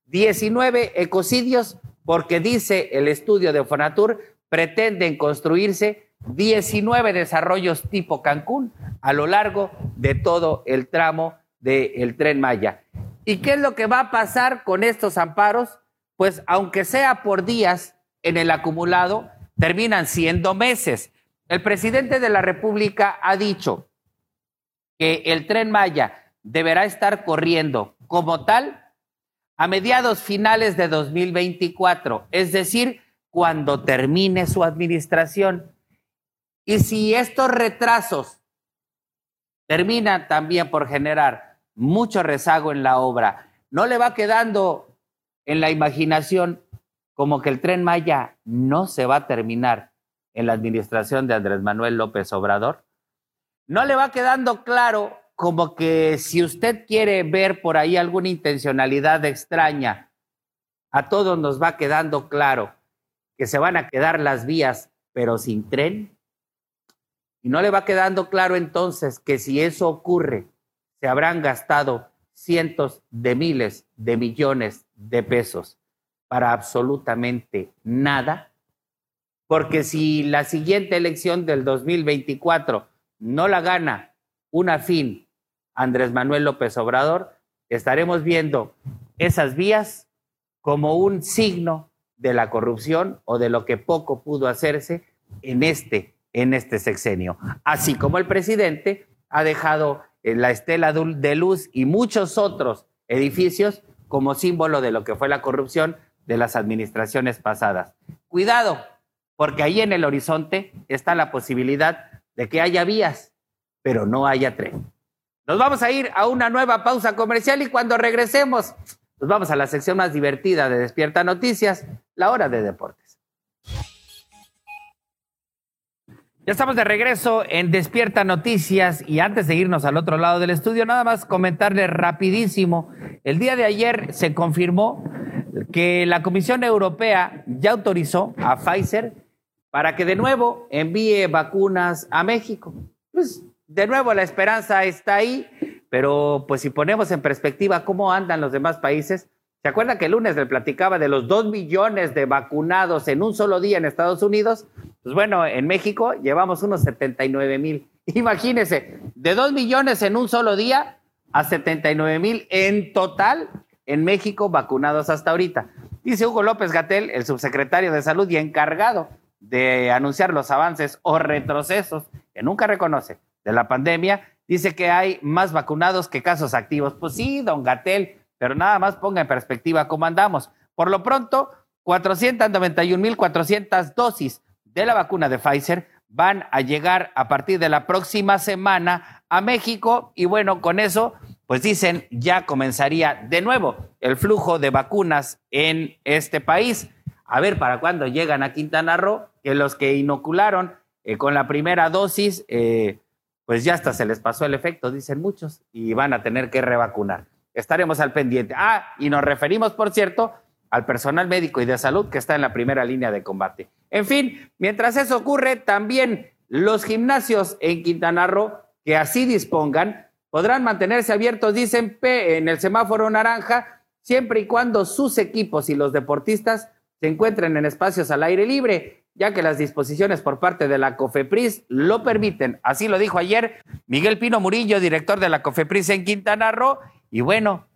Speaker 1: 19 ecocidios porque dice el estudio de Fonatur, pretenden construirse 19 desarrollos tipo Cancún a lo largo de todo el tramo del tren Maya. ¿Y qué es lo que va a pasar con estos amparos? Pues aunque sea por días en el acumulado, terminan siendo meses. El presidente de la República ha dicho que el tren Maya deberá estar corriendo como tal a mediados finales de 2024, es decir, cuando termine su administración. Y si estos retrasos terminan también por generar mucho rezago en la obra, no le va quedando en la imaginación como que el tren Maya no se va a terminar en la administración de Andrés Manuel López Obrador. No le va quedando claro como que si usted quiere ver por ahí alguna intencionalidad extraña, a todos nos va quedando claro que se van a quedar las vías, pero sin tren. Y no le va quedando claro entonces que si eso ocurre, se habrán gastado cientos de miles de millones de pesos para absolutamente nada. Porque si la siguiente elección del 2024 no la gana una fin Andrés Manuel López Obrador, estaremos viendo esas vías como un signo de la corrupción o de lo que poco pudo hacerse en este, en este sexenio. Así como el presidente ha dejado eh, la estela de luz y muchos otros edificios como símbolo de lo que fue la corrupción de las administraciones pasadas. Cuidado, porque ahí en el horizonte está la posibilidad de que haya vías, pero no haya tren. Nos vamos a ir a una nueva pausa comercial y cuando regresemos, nos vamos a la sección más divertida de Despierta Noticias, la hora de deportes. Ya estamos de regreso en Despierta Noticias y antes de irnos al otro lado del estudio, nada más comentarles rapidísimo. El día de ayer se confirmó que la Comisión Europea ya autorizó a Pfizer para que de nuevo envíe vacunas a México. Pues de nuevo la esperanza está ahí, pero pues si ponemos en perspectiva cómo andan los demás países, ¿se acuerda que el lunes le platicaba de los dos millones de vacunados en un solo día en Estados Unidos? Pues bueno, en México llevamos unos 79 mil. Imagínese, de dos millones en un solo día a 79 mil en total en México vacunados hasta ahorita. Dice Hugo López Gatel, el subsecretario de Salud y encargado de anunciar los avances o retrocesos que nunca reconoce de la pandemia, dice que hay más vacunados que casos activos. Pues sí, don Gatel, pero nada más ponga en perspectiva cómo andamos. Por lo pronto, 491.400 dosis de la vacuna de Pfizer van a llegar a partir de la próxima semana a México y bueno, con eso, pues dicen, ya comenzaría de nuevo el flujo de vacunas en este país. A ver para cuándo llegan a Quintana Roo, que los que inocularon eh, con la primera dosis, eh, pues ya hasta se les pasó el efecto, dicen muchos, y van a tener que revacunar. Estaremos al pendiente. Ah, y nos referimos, por cierto, al personal médico y de salud que está en la primera línea de combate. En fin, mientras eso ocurre, también los gimnasios en Quintana Roo que así dispongan podrán mantenerse abiertos, dicen en el semáforo naranja, siempre y cuando sus equipos y los deportistas se encuentren en espacios al aire libre ya que las disposiciones por parte de la COFEPRIS lo permiten. Así lo dijo ayer Miguel Pino Murillo, director de la COFEPRIS en Quintana Roo. Y bueno,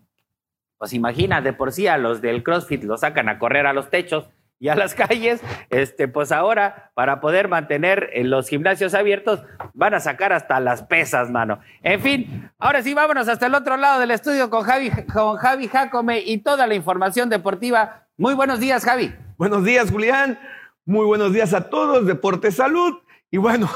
Speaker 1: pues imagina, de por sí a los del CrossFit lo sacan a correr a los techos y a las calles, este, pues ahora para poder mantener los gimnasios abiertos van a sacar hasta las pesas, mano. En fin, ahora sí vámonos hasta el otro lado del estudio con Javi, con Javi Jacome y toda la información deportiva. Muy buenos días, Javi.
Speaker 5: Buenos días, Julián. Muy buenos días a todos, Deporte Salud. Y bueno,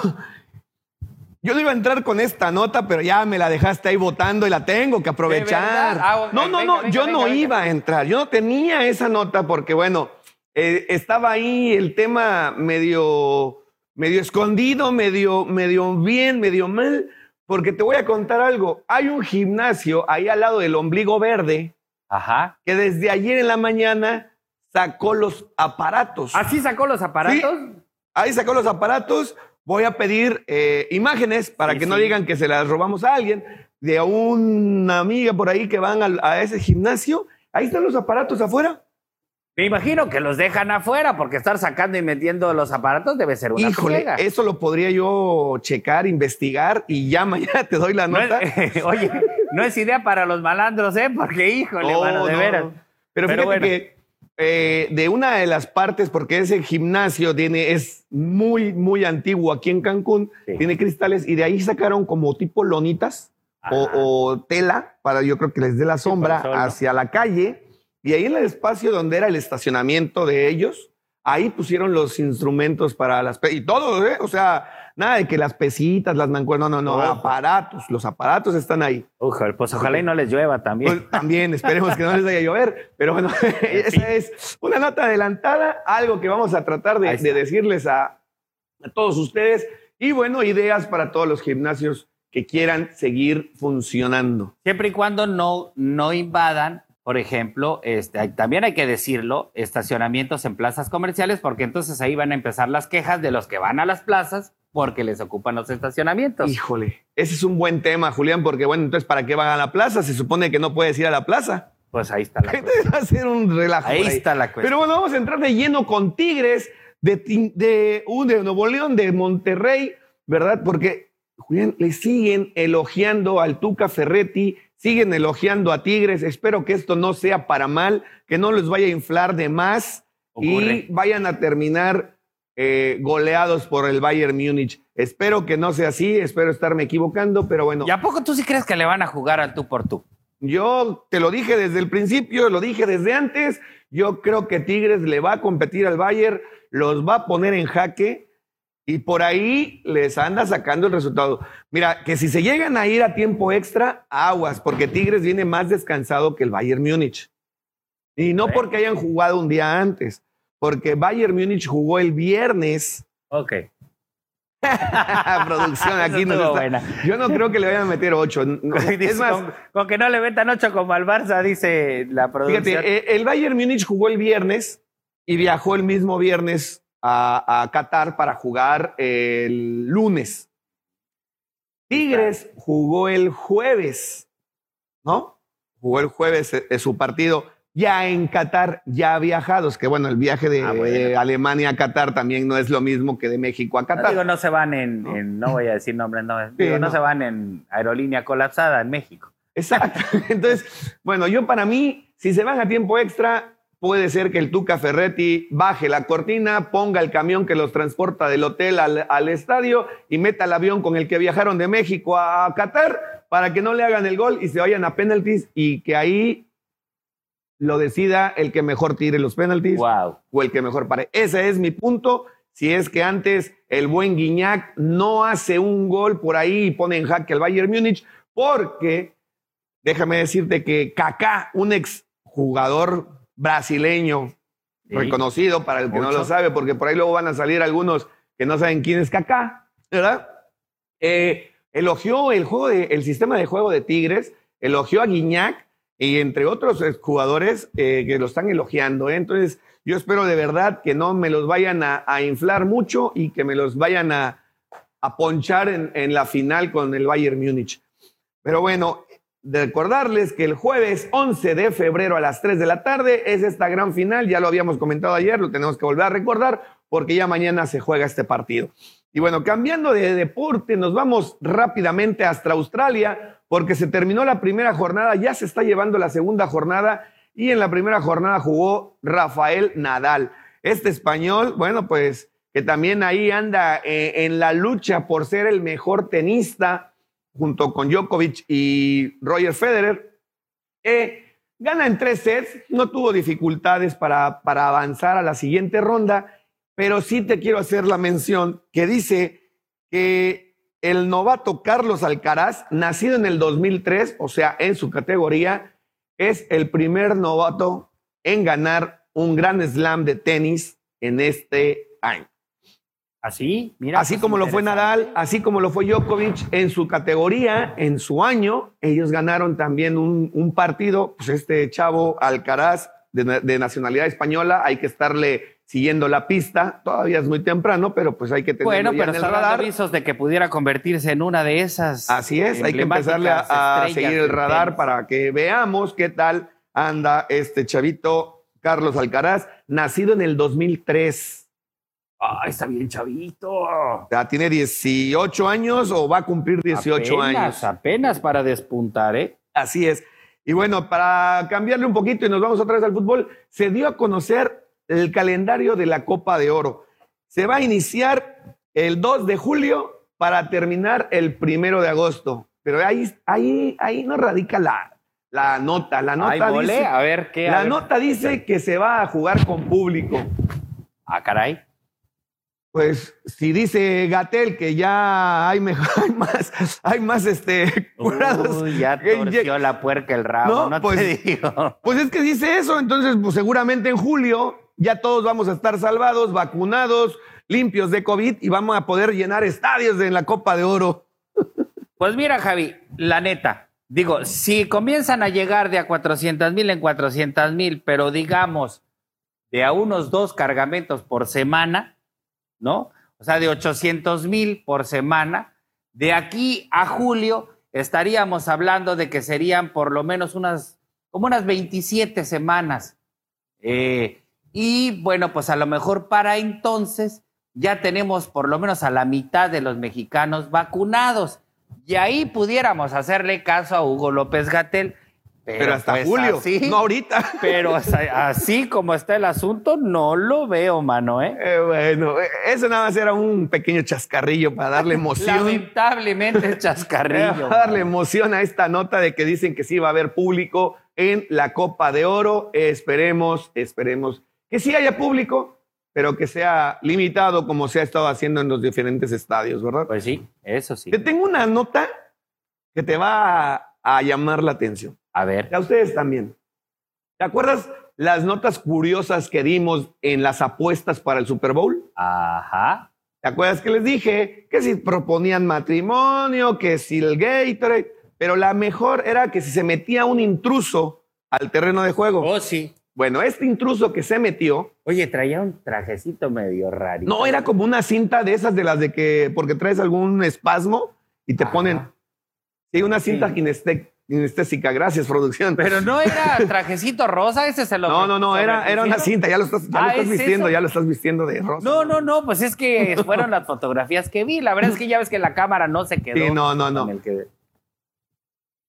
Speaker 5: yo no iba a entrar con esta nota, pero ya me la dejaste ahí votando y la tengo que aprovechar. Ah, no, no, no, yo no iba a entrar. Yo no tenía esa nota porque, bueno, eh, estaba ahí el tema medio, medio escondido, medio, medio bien, medio mal. Porque te voy a contar algo. Hay un gimnasio ahí al lado del ombligo verde.
Speaker 1: Ajá.
Speaker 5: Que desde ayer en la mañana sacó los aparatos.
Speaker 1: ¿Así sacó los aparatos?
Speaker 5: Ahí sacó los aparatos. Voy a pedir eh, imágenes para que no digan que se las robamos a alguien, de una amiga por ahí que van a, ese gimnasio. Ahí están los aparatos afuera.
Speaker 1: Me imagino que los dejan afuera porque estar sacando y metiendo los aparatos debe ser una
Speaker 5: Híjole, eso lo podría yo checar, investigar y ya mañana te doy la nota.
Speaker 1: oye, no es idea para los malandros, ¿eh? Porque, híjole, oh, de veras.
Speaker 5: Pero, fíjate que eh, de una de las partes, porque ese gimnasio tiene, es muy, muy antiguo aquí en Cancún, tiene cristales y de ahí sacaron como tipo lonitas, o, tela para yo creo que les dé la sombra hacia la calle. Y ahí en el espacio donde era el estacionamiento de ellos, ahí pusieron los instrumentos para las... Y todo, ¿eh? O sea, nada de que las pesitas, las mancuernas, no, no, no, aparatos, los aparatos están ahí.
Speaker 1: Ojalá, pues ojalá y no les llueva también.
Speaker 5: Pues, también, esperemos que no les vaya a llover, pero bueno, esa es una nota adelantada, algo que vamos a tratar de, decirles a, a todos ustedes y bueno, ideas para todos los gimnasios que quieran seguir funcionando.
Speaker 1: Siempre y cuando no, no invadan, por ejemplo, este, también hay que decirlo, estacionamientos en plazas comerciales, porque entonces ahí van a empezar las quejas de los que van a las plazas porque les ocupan los estacionamientos.
Speaker 5: Híjole, ese es un buen tema, Julián, porque bueno, entonces, ¿para qué van a la plaza? Se supone que no puedes ir a la plaza.
Speaker 1: Pues ahí está la cuestión.
Speaker 5: Va a ser un relajo.
Speaker 1: Ahí, está la cuestión.
Speaker 5: Pero bueno, vamos a entrar de lleno con Tigres de, de, uh, de Nuevo León, de Monterrey, ¿verdad? Porque Julián, le siguen elogiando al Tuca Ferretti, siguen elogiando a Tigres. Espero que esto no sea para mal, que no les vaya a inflar de más y vayan a terminar eh, goleados por el Bayern Múnich. Espero que no sea así, espero estarme equivocando, pero bueno.
Speaker 1: ¿Y a poco tú sí crees que le van a jugar al tú por tú?
Speaker 5: Yo te lo dije desde el principio, lo dije desde antes. Yo creo que Tigres le va a competir al Bayern, los va a poner en jaque y por ahí les anda sacando el resultado. Mira, que si se llegan a ir a tiempo extra, aguas, porque Tigres viene más descansado que el Bayern Múnich. Y no porque hayan jugado un día antes, porque Bayern Múnich jugó el viernes.
Speaker 1: Ok.
Speaker 5: Producción aquí no está. Yo no creo que le vayan a meter ocho.
Speaker 1: es más, con, que no le metan ocho como al Barça, dice la producción.
Speaker 5: Fíjate, eh, el Bayern Múnich jugó el viernes y viajó el mismo viernes a, Qatar para jugar el lunes. Tigres jugó el jueves, ¿no? Jugó el jueves eh, su partido ya en Qatar, ya viajados, que bueno, el viaje de, ah, Alemania a Qatar también no es lo mismo que de México a Qatar.
Speaker 1: No, digo, no se van en, ¿no? voy a decir nombres, no, digo, no, se van en aerolínea colapsada en México.
Speaker 5: Exacto. Entonces, bueno, yo para mí, si se van a tiempo extra, puede ser que el Tuca Ferretti baje la cortina, ponga el camión que los transporta del hotel al, estadio y meta el avión con el que viajaron de México a Qatar para que no le hagan el gol y se vayan a penalties y que ahí lo decida el que mejor tire los penalties o el que mejor pare. Ese es mi punto. Si es que antes el buen Guiñac no hace un gol por ahí y pone en jaque al Bayern Múnich, porque déjame decirte que Kaká, un ex jugador brasileño reconocido para el que no lo sabe, porque por ahí luego van a salir algunos que no saben quién es Kaká, ¿verdad? Eh, elogió el, juego de, el sistema de juego de Tigres, elogió a Guiñac y entre otros jugadores eh, que lo están elogiando. ¿eh? Entonces, yo espero de verdad que no me los vayan a, inflar mucho y que me los vayan a, a ponchar en, en, la final con el Bayern Múnich. Pero bueno, de recordarles que el jueves 11 de febrero a las 3 de la tarde es esta gran final, ya lo habíamos comentado ayer, lo tenemos que volver a recordar porque ya mañana se juega este partido. Y bueno, cambiando de deporte, nos vamos rápidamente hasta Australia porque se terminó la primera jornada, ya se está llevando la segunda jornada y en la primera jornada jugó Rafael Nadal. Este español, bueno, pues que también ahí anda eh, en la lucha por ser el mejor tenista junto con Djokovic y Roger Federer. Eh, gana en tres sets, no tuvo dificultades para, para avanzar a la siguiente ronda, pero sí te quiero hacer la mención que dice que el novato Carlos Alcaraz, nacido en el 2003, o sea, en su categoría, es el primer novato en ganar un gran slam de tenis en este año.
Speaker 1: Así, mira.
Speaker 5: Así como lo fue Nadal, así como lo fue Djokovic en su categoría, en su año, ellos ganaron también un, partido. Pues este chavo Alcaraz, de, nacionalidad española, hay que estarle siguiendo la pista. Todavía es muy temprano, pero pues hay que tener
Speaker 1: Bueno, pero están los avisos de que pudiera convertirse en una de esas.
Speaker 5: Así es, hay que empezarle a, a seguir el radar para que veamos qué tal anda este chavito Carlos Alcaraz, nacido en el 2003
Speaker 1: Ah, está bien chavito.
Speaker 5: Ya tiene 18 años o va a cumplir 18 años.
Speaker 1: Apenas para despuntar, ¿eh?
Speaker 5: Así es. Y bueno, para cambiarle un poquito y nos vamos otra vez al fútbol, se dio a conocer el calendario de la Copa de Oro. Se va a iniciar el 2 de julio para terminar el primero de agosto. pero ahí, ahí, ahí no radica la, la nota. La nota dice,
Speaker 1: a ver qué.
Speaker 5: La nota dice que se va a jugar con público.
Speaker 1: Ah, caray.
Speaker 5: Pues si dice Gatel que ya hay, mejor, hay más, hay más este,
Speaker 1: curados. Uy, ya torció la puerca el rabo, no,
Speaker 5: pues,
Speaker 1: te digo.
Speaker 5: Pues es que dice eso, entonces pues seguramente en julio ya todos vamos a estar salvados, vacunados, limpios de COVID y vamos a poder llenar estadios en la Copa de Oro.
Speaker 1: Pues mira, Javi, la neta, digo, si comienzan a llegar de a 400 mil en 400 mil, pero digamos de a unos dos cargamentos por semana, ¿no? O sea, de 800 mil por semana. De aquí a julio estaríamos hablando de que serían por lo menos unas, como unas 27 semanas. Eh, y bueno, pues a lo mejor para entonces ya tenemos por lo menos a la mitad de los mexicanos vacunados. Y ahí pudiéramos hacerle caso a Hugo López Gatel
Speaker 5: pero, hasta pues, julio, no ahorita.
Speaker 1: Pero así como está el asunto, no lo veo, mano, ¿eh?
Speaker 5: ¿eh? bueno, eso nada más era un pequeño chascarrillo para darle emoción.
Speaker 1: Lamentablemente chascarrillo.
Speaker 5: para darle emoción a esta nota de que dicen que sí va a haber público en la Copa de Oro. Esperemos, esperemos que sí haya público, pero que sea limitado como se ha estado haciendo en los diferentes estadios, ¿verdad?
Speaker 1: Pues sí, eso sí.
Speaker 5: Te tengo una nota que te va a llamar la atención.
Speaker 1: A ver.
Speaker 5: a ustedes también. ¿Te acuerdas las notas curiosas que dimos en las apuestas para el Super Bowl?
Speaker 1: Ajá.
Speaker 5: ¿Te acuerdas que les dije que si proponían matrimonio, que si el Gatorade, pero la mejor era que si se metía un intruso al terreno de juego.
Speaker 1: Oh, sí.
Speaker 5: Bueno, este intruso que se metió.
Speaker 1: Oye, traía un trajecito medio raro.
Speaker 5: No, era como una cinta de esas de las de que, porque traes algún espasmo y te ponen. Sí, una cinta sí anestésica. Gracias, producción.
Speaker 1: Pero no era trajecito rosa, ese se lo.
Speaker 5: No, no, no, era, era una cinta, ya lo estás, ya lo ah, vistiendo, ya lo estás vistiendo de rosa.
Speaker 1: No, no, no, pues es que fueron las fotografías que vi. La verdad es que ya ves que la cámara no se quedó.
Speaker 5: Sí, no, no, no.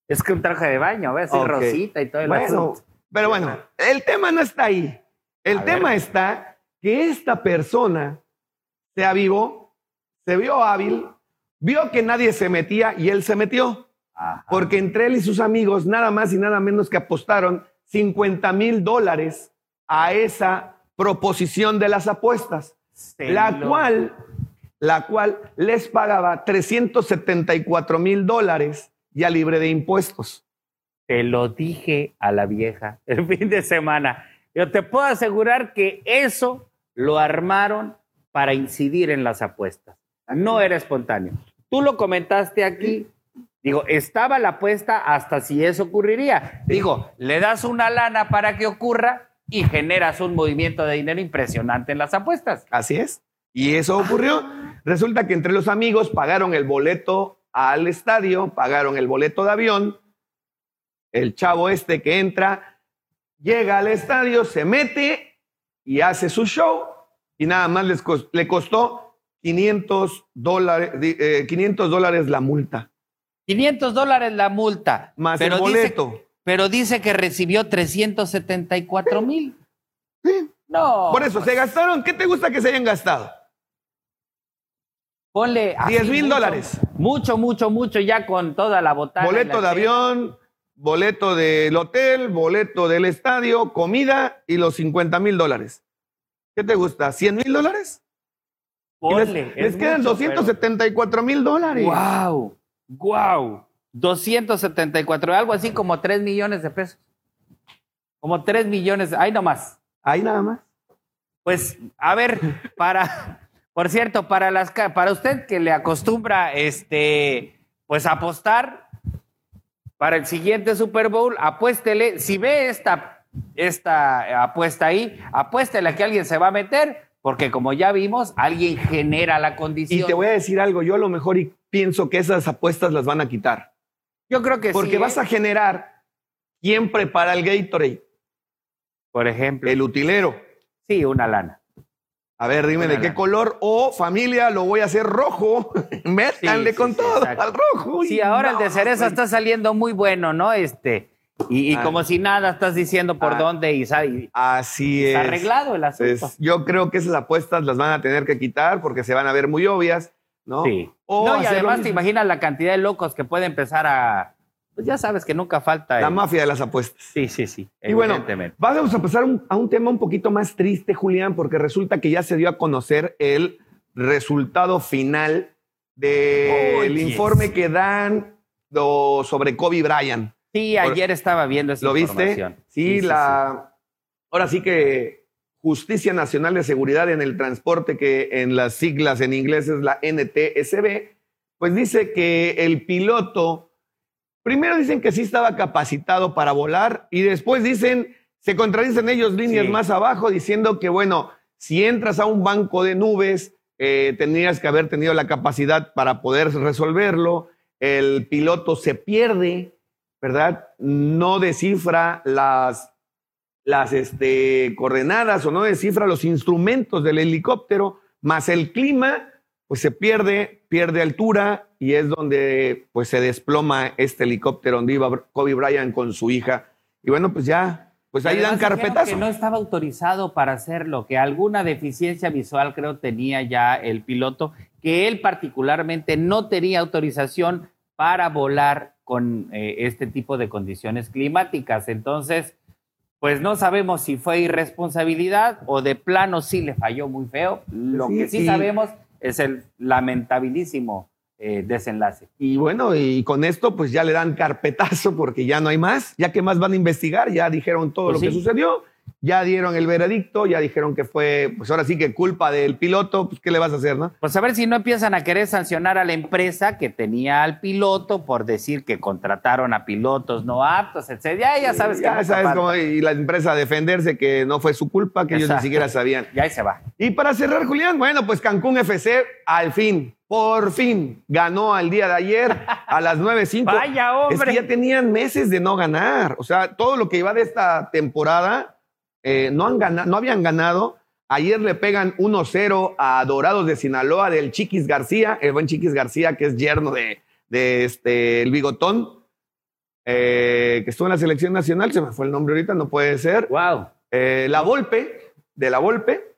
Speaker 1: Es que un traje de baño, ¿ves? Okay. rosita y todo el
Speaker 5: bueno, Pero bueno, el tema no está ahí. El tema está que esta persona se avivó, se vio hábil, vio que nadie se metía y él se metió. Porque entre él y sus amigos nada más y nada menos que apostaron 50 mil dólares a esa proposición de las apuestas, la cual, la cual les pagaba 374 mil dólares ya libre de impuestos.
Speaker 1: Te lo dije a la vieja el fin de semana. Yo te puedo asegurar que eso lo armaron para incidir en las apuestas. No era espontáneo. Tú lo comentaste aquí, Digo, estaba la apuesta hasta si eso ocurriría. Digo, le das una lana para que ocurra y generas un movimiento de dinero impresionante en las apuestas.
Speaker 5: Así es. Y eso ocurrió. Resulta que entre los amigos pagaron el boleto al estadio, pagaron el boleto de avión. El chavo este que entra, llega al estadio, se mete y hace su show y nada más le costó 500 dólares, 500 eh, dólares la multa.
Speaker 1: 500 dólares la multa.
Speaker 5: Más pero el boleto.
Speaker 1: Dice, pero dice que recibió 374 mil.
Speaker 5: No. Por eso, se gastaron. ¿Qué te gusta que se hayan gastado?
Speaker 1: Ponle.
Speaker 5: 10 mil dólares.
Speaker 1: Mucho, mucho, mucho, ya con toda la botana.
Speaker 5: Boleto de avión, boleto del hotel, boleto del estadio, comida y los 50 mil dólares. ¿Qué te gusta? ¿100 mil dólares?
Speaker 1: Ponle.
Speaker 5: Les, quedan 274 mil dólares.
Speaker 1: ¡Wow! ¡Guau! 274, algo así como 3 millones de pesos. Como 3 millones, ahí nomás.
Speaker 5: Ahí nada más.
Speaker 1: Pues, a ver, para, por cierto, para las para usted que le acostumbra este pues apostar para el siguiente Super Bowl, apuéstele, si ve esta, esta apuesta ahí, apuéstele a que alguien se va a meter, porque como ya vimos, alguien genera la condición.
Speaker 5: Y te voy a decir algo, yo a lo mejor y pienso que esas apuestas las van a quitar.
Speaker 1: Yo creo que
Speaker 5: sí. Porque vas
Speaker 1: ¿eh?
Speaker 5: a generar quién prepara el Gatorade.
Speaker 1: Por ejemplo.
Speaker 5: El utilero.
Speaker 1: Sí, una lana.
Speaker 5: A ver, dime de qué color. O familia, lo voy a hacer rojo. Métanle con todo al rojo.
Speaker 1: Sí, ahora el de cereza está saliendo muy bueno, ¿no? Este. Y, ah. como si nada estás diciendo por ah. dónde y, y
Speaker 5: Así es.
Speaker 1: arreglado el asunto.
Speaker 5: yo creo que esas apuestas las van a tener que quitar porque se van a ver muy obvias ¿no?
Speaker 1: Sí. no, y además te imaginas la cantidad de locos que puede empezar a. Pues ya sabes que nunca falta.
Speaker 5: La mafia de las apuestas.
Speaker 1: Sí, sí, sí.
Speaker 5: Y bueno, vamos a pasar a un tema un poquito más triste, Julián, porque resulta que ya se dio a conocer el resultado final del informe que dan sobre Kobe Bryant.
Speaker 1: Sí, ayer estaba viendo esa
Speaker 5: ¿Lo viste? Sí, la. Ahora sí que Justicia Nacional de Seguridad en el Transporte, que en las siglas en inglés es la NTSB, pues dice que el piloto, primero dicen que sí estaba capacitado para volar y después dicen, se contradicen ellos líneas más abajo diciendo que, bueno, si entras a un banco de nubes, eh, tendrías que haber tenido la capacidad para poder resolverlo, el piloto se pierde, ¿verdad? No descifra las, las este, coordenadas o no descifra los instrumentos del helicóptero, más el clima, pues se pierde, pierde altura y es donde pues se desploma este helicóptero donde iba Kobe Bryant con su hija. Y bueno, pues ya, pues ahí dan carpetazo.
Speaker 1: Que no estaba autorizado para hacerlo, que alguna deficiencia visual creo tenía ya el piloto, que él particularmente no tenía autorización para volar con eh, este tipo de condiciones climáticas. Entonces, pues no sabemos si fue irresponsabilidad o de plano sí le falló muy feo. Lo que sí, sabemos es el lamentabilísimo eh, desenlace.
Speaker 5: Y bueno, y con esto pues ya le dan carpetazo porque ya no hay más, ya que más van a investigar, ya dijeron todo pues lo que sucedió ya dieron el veredicto, ya dijeron que fue, pues ahora sí que culpa del piloto, pues ¿qué le vas a hacer, no?
Speaker 1: Pues a ver si no empiezan a querer sancionar a la empresa que tenía al piloto por decir que contrataron a pilotos no aptos, etc. Ya, ya sabes que...
Speaker 5: Ya sabes cómo, y la empresa a defenderse que no fue su culpa, que ellos ni siquiera sabían.
Speaker 1: Ya ahí se va.
Speaker 5: Y para cerrar, Julián, bueno, pues Cancún FC al fin, por fin, ganó al día de ayer a las 9.05.
Speaker 1: Vaya, hombre.
Speaker 5: Es que ya tenían meses de no ganar. O sea, todo lo que iba de esta temporada eh, no, han ganado, no habían ganado. Ayer le pegan 1-0 a Dorados de Sinaloa del Chiquis García, el buen Chiquis García, que es yerno de, de este, el Bigotón, eh, que estuvo en la selección nacional, se me fue el nombre ahorita, no puede ser.
Speaker 1: Wow.
Speaker 5: Eh, la Volpe, de la Volpe,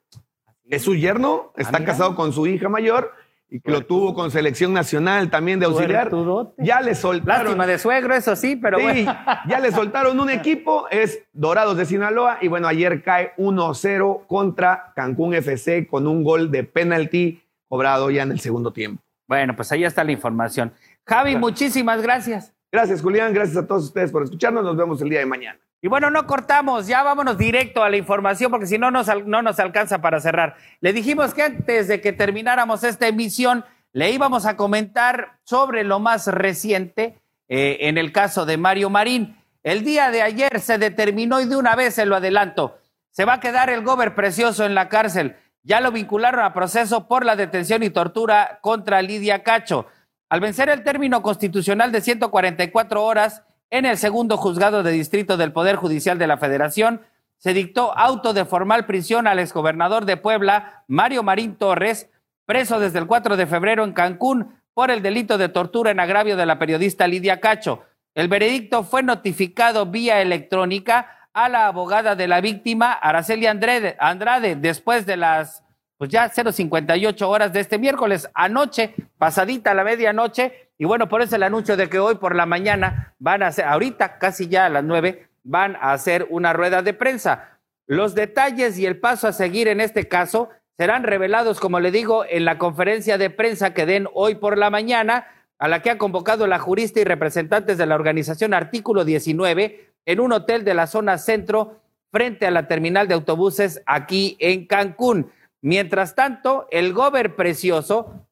Speaker 5: es su yerno, está ah, casado con su hija mayor y que lo tuvo con selección nacional también de auxiliar. Ya le soltaron.
Speaker 1: Lástima de suegro, eso sí, pero sí,
Speaker 5: Ya le soltaron un equipo, es Dorados de Sinaloa. Y bueno, ayer cae 1-0 contra Cancún FC con un gol de penalti cobrado ya en el segundo tiempo.
Speaker 1: Bueno, pues ahí está la información. Javi, muchísimas gracias.
Speaker 5: Gracias, Julián. Gracias a todos ustedes por escucharnos. Nos vemos el día de mañana.
Speaker 1: Y bueno, no cortamos, ya vámonos directo a la información porque si no nos, no nos alcanza para cerrar. Le dijimos que antes de que termináramos esta emisión, le íbamos a comentar sobre lo más reciente eh, en el caso de Mario Marín. El día de ayer se determinó y de una vez se lo adelanto, se va a quedar el gober precioso en la cárcel. Ya lo vincularon a proceso por la detención y tortura contra Lidia Cacho. Al vencer el término constitucional de 144 horas, en el segundo juzgado de distrito del Poder Judicial de la Federación se dictó auto de formal prisión al exgobernador de Puebla, Mario Marín Torres, preso desde el 4 de febrero en Cancún por el delito de tortura en agravio de la periodista Lidia Cacho. El veredicto fue notificado vía electrónica a la abogada de la víctima, Araceli Andrade, después de las pues ya 058 horas de este miércoles, anoche, pasadita la medianoche, y bueno, por eso el anuncio de que hoy por la mañana van a hacer, ahorita casi ya a las nueve, van a hacer una rueda de prensa. Los detalles y el paso a seguir en este caso serán revelados, como le digo, en la conferencia de prensa que den hoy por la mañana, a la que ha convocado la jurista y representantes de la organización Artículo 19 en un hotel de la zona centro frente a la terminal de autobuses aquí en Cancún. Mientras tanto, el gober precioso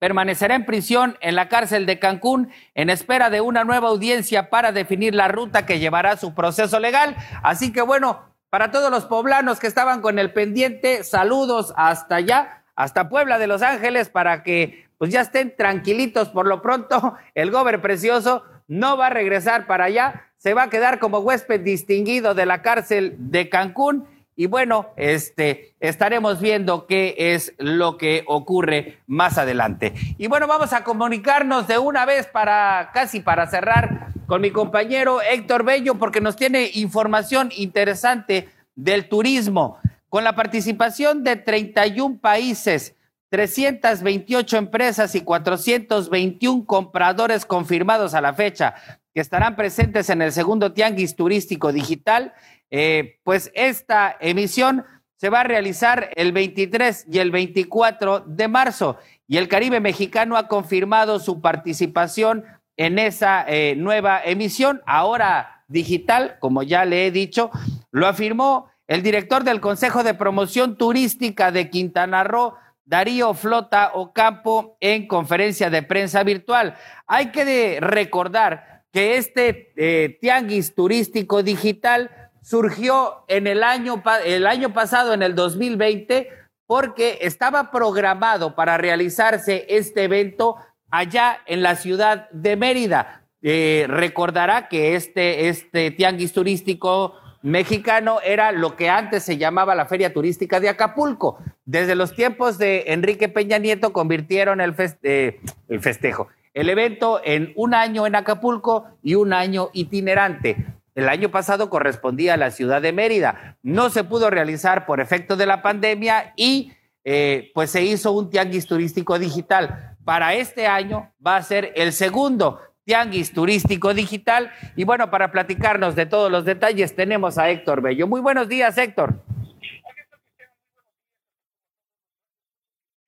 Speaker 1: permanecerá en prisión en la cárcel de Cancún en espera de una nueva audiencia para definir la ruta que llevará su proceso legal. Así que bueno, para todos los poblanos que estaban con el pendiente, saludos hasta allá, hasta Puebla de Los Ángeles, para que pues ya estén tranquilitos por lo pronto. El gober precioso no va a regresar para allá, se va a quedar como huésped distinguido de la cárcel de Cancún y bueno, este, estaremos viendo qué es lo que ocurre más adelante. Y bueno, vamos a comunicarnos de una vez para casi para cerrar con mi compañero Héctor Bello, porque nos tiene información interesante del turismo. Con la participación de 31 países, 328 empresas y 421 compradores confirmados a la fecha que estarán presentes en el segundo Tianguis Turístico Digital. Eh, pues esta emisión se va a realizar el 23 y el 24 de marzo y el Caribe Mexicano ha confirmado su participación en esa eh, nueva emisión, ahora digital, como ya le he dicho, lo afirmó el director del Consejo de Promoción Turística de Quintana Roo, Darío Flota Ocampo, en conferencia de prensa virtual. Hay que recordar que este eh, tianguis turístico digital surgió en el año, el año pasado, en el 2020, porque estaba programado para realizarse este evento allá en la ciudad de Mérida. Eh, recordará que este, este tianguis turístico mexicano era lo que antes se llamaba la Feria Turística de Acapulco. Desde los tiempos de Enrique Peña Nieto convirtieron el, eh, el festejo, el evento en un año en Acapulco y un año itinerante. El año pasado correspondía a la ciudad de Mérida. No se pudo realizar por efecto de la pandemia y eh, pues se hizo un tianguis turístico digital. Para este año va a ser el segundo Tianguis Turístico Digital. Y bueno, para platicarnos de todos los detalles tenemos a Héctor Bello. Muy buenos días, Héctor.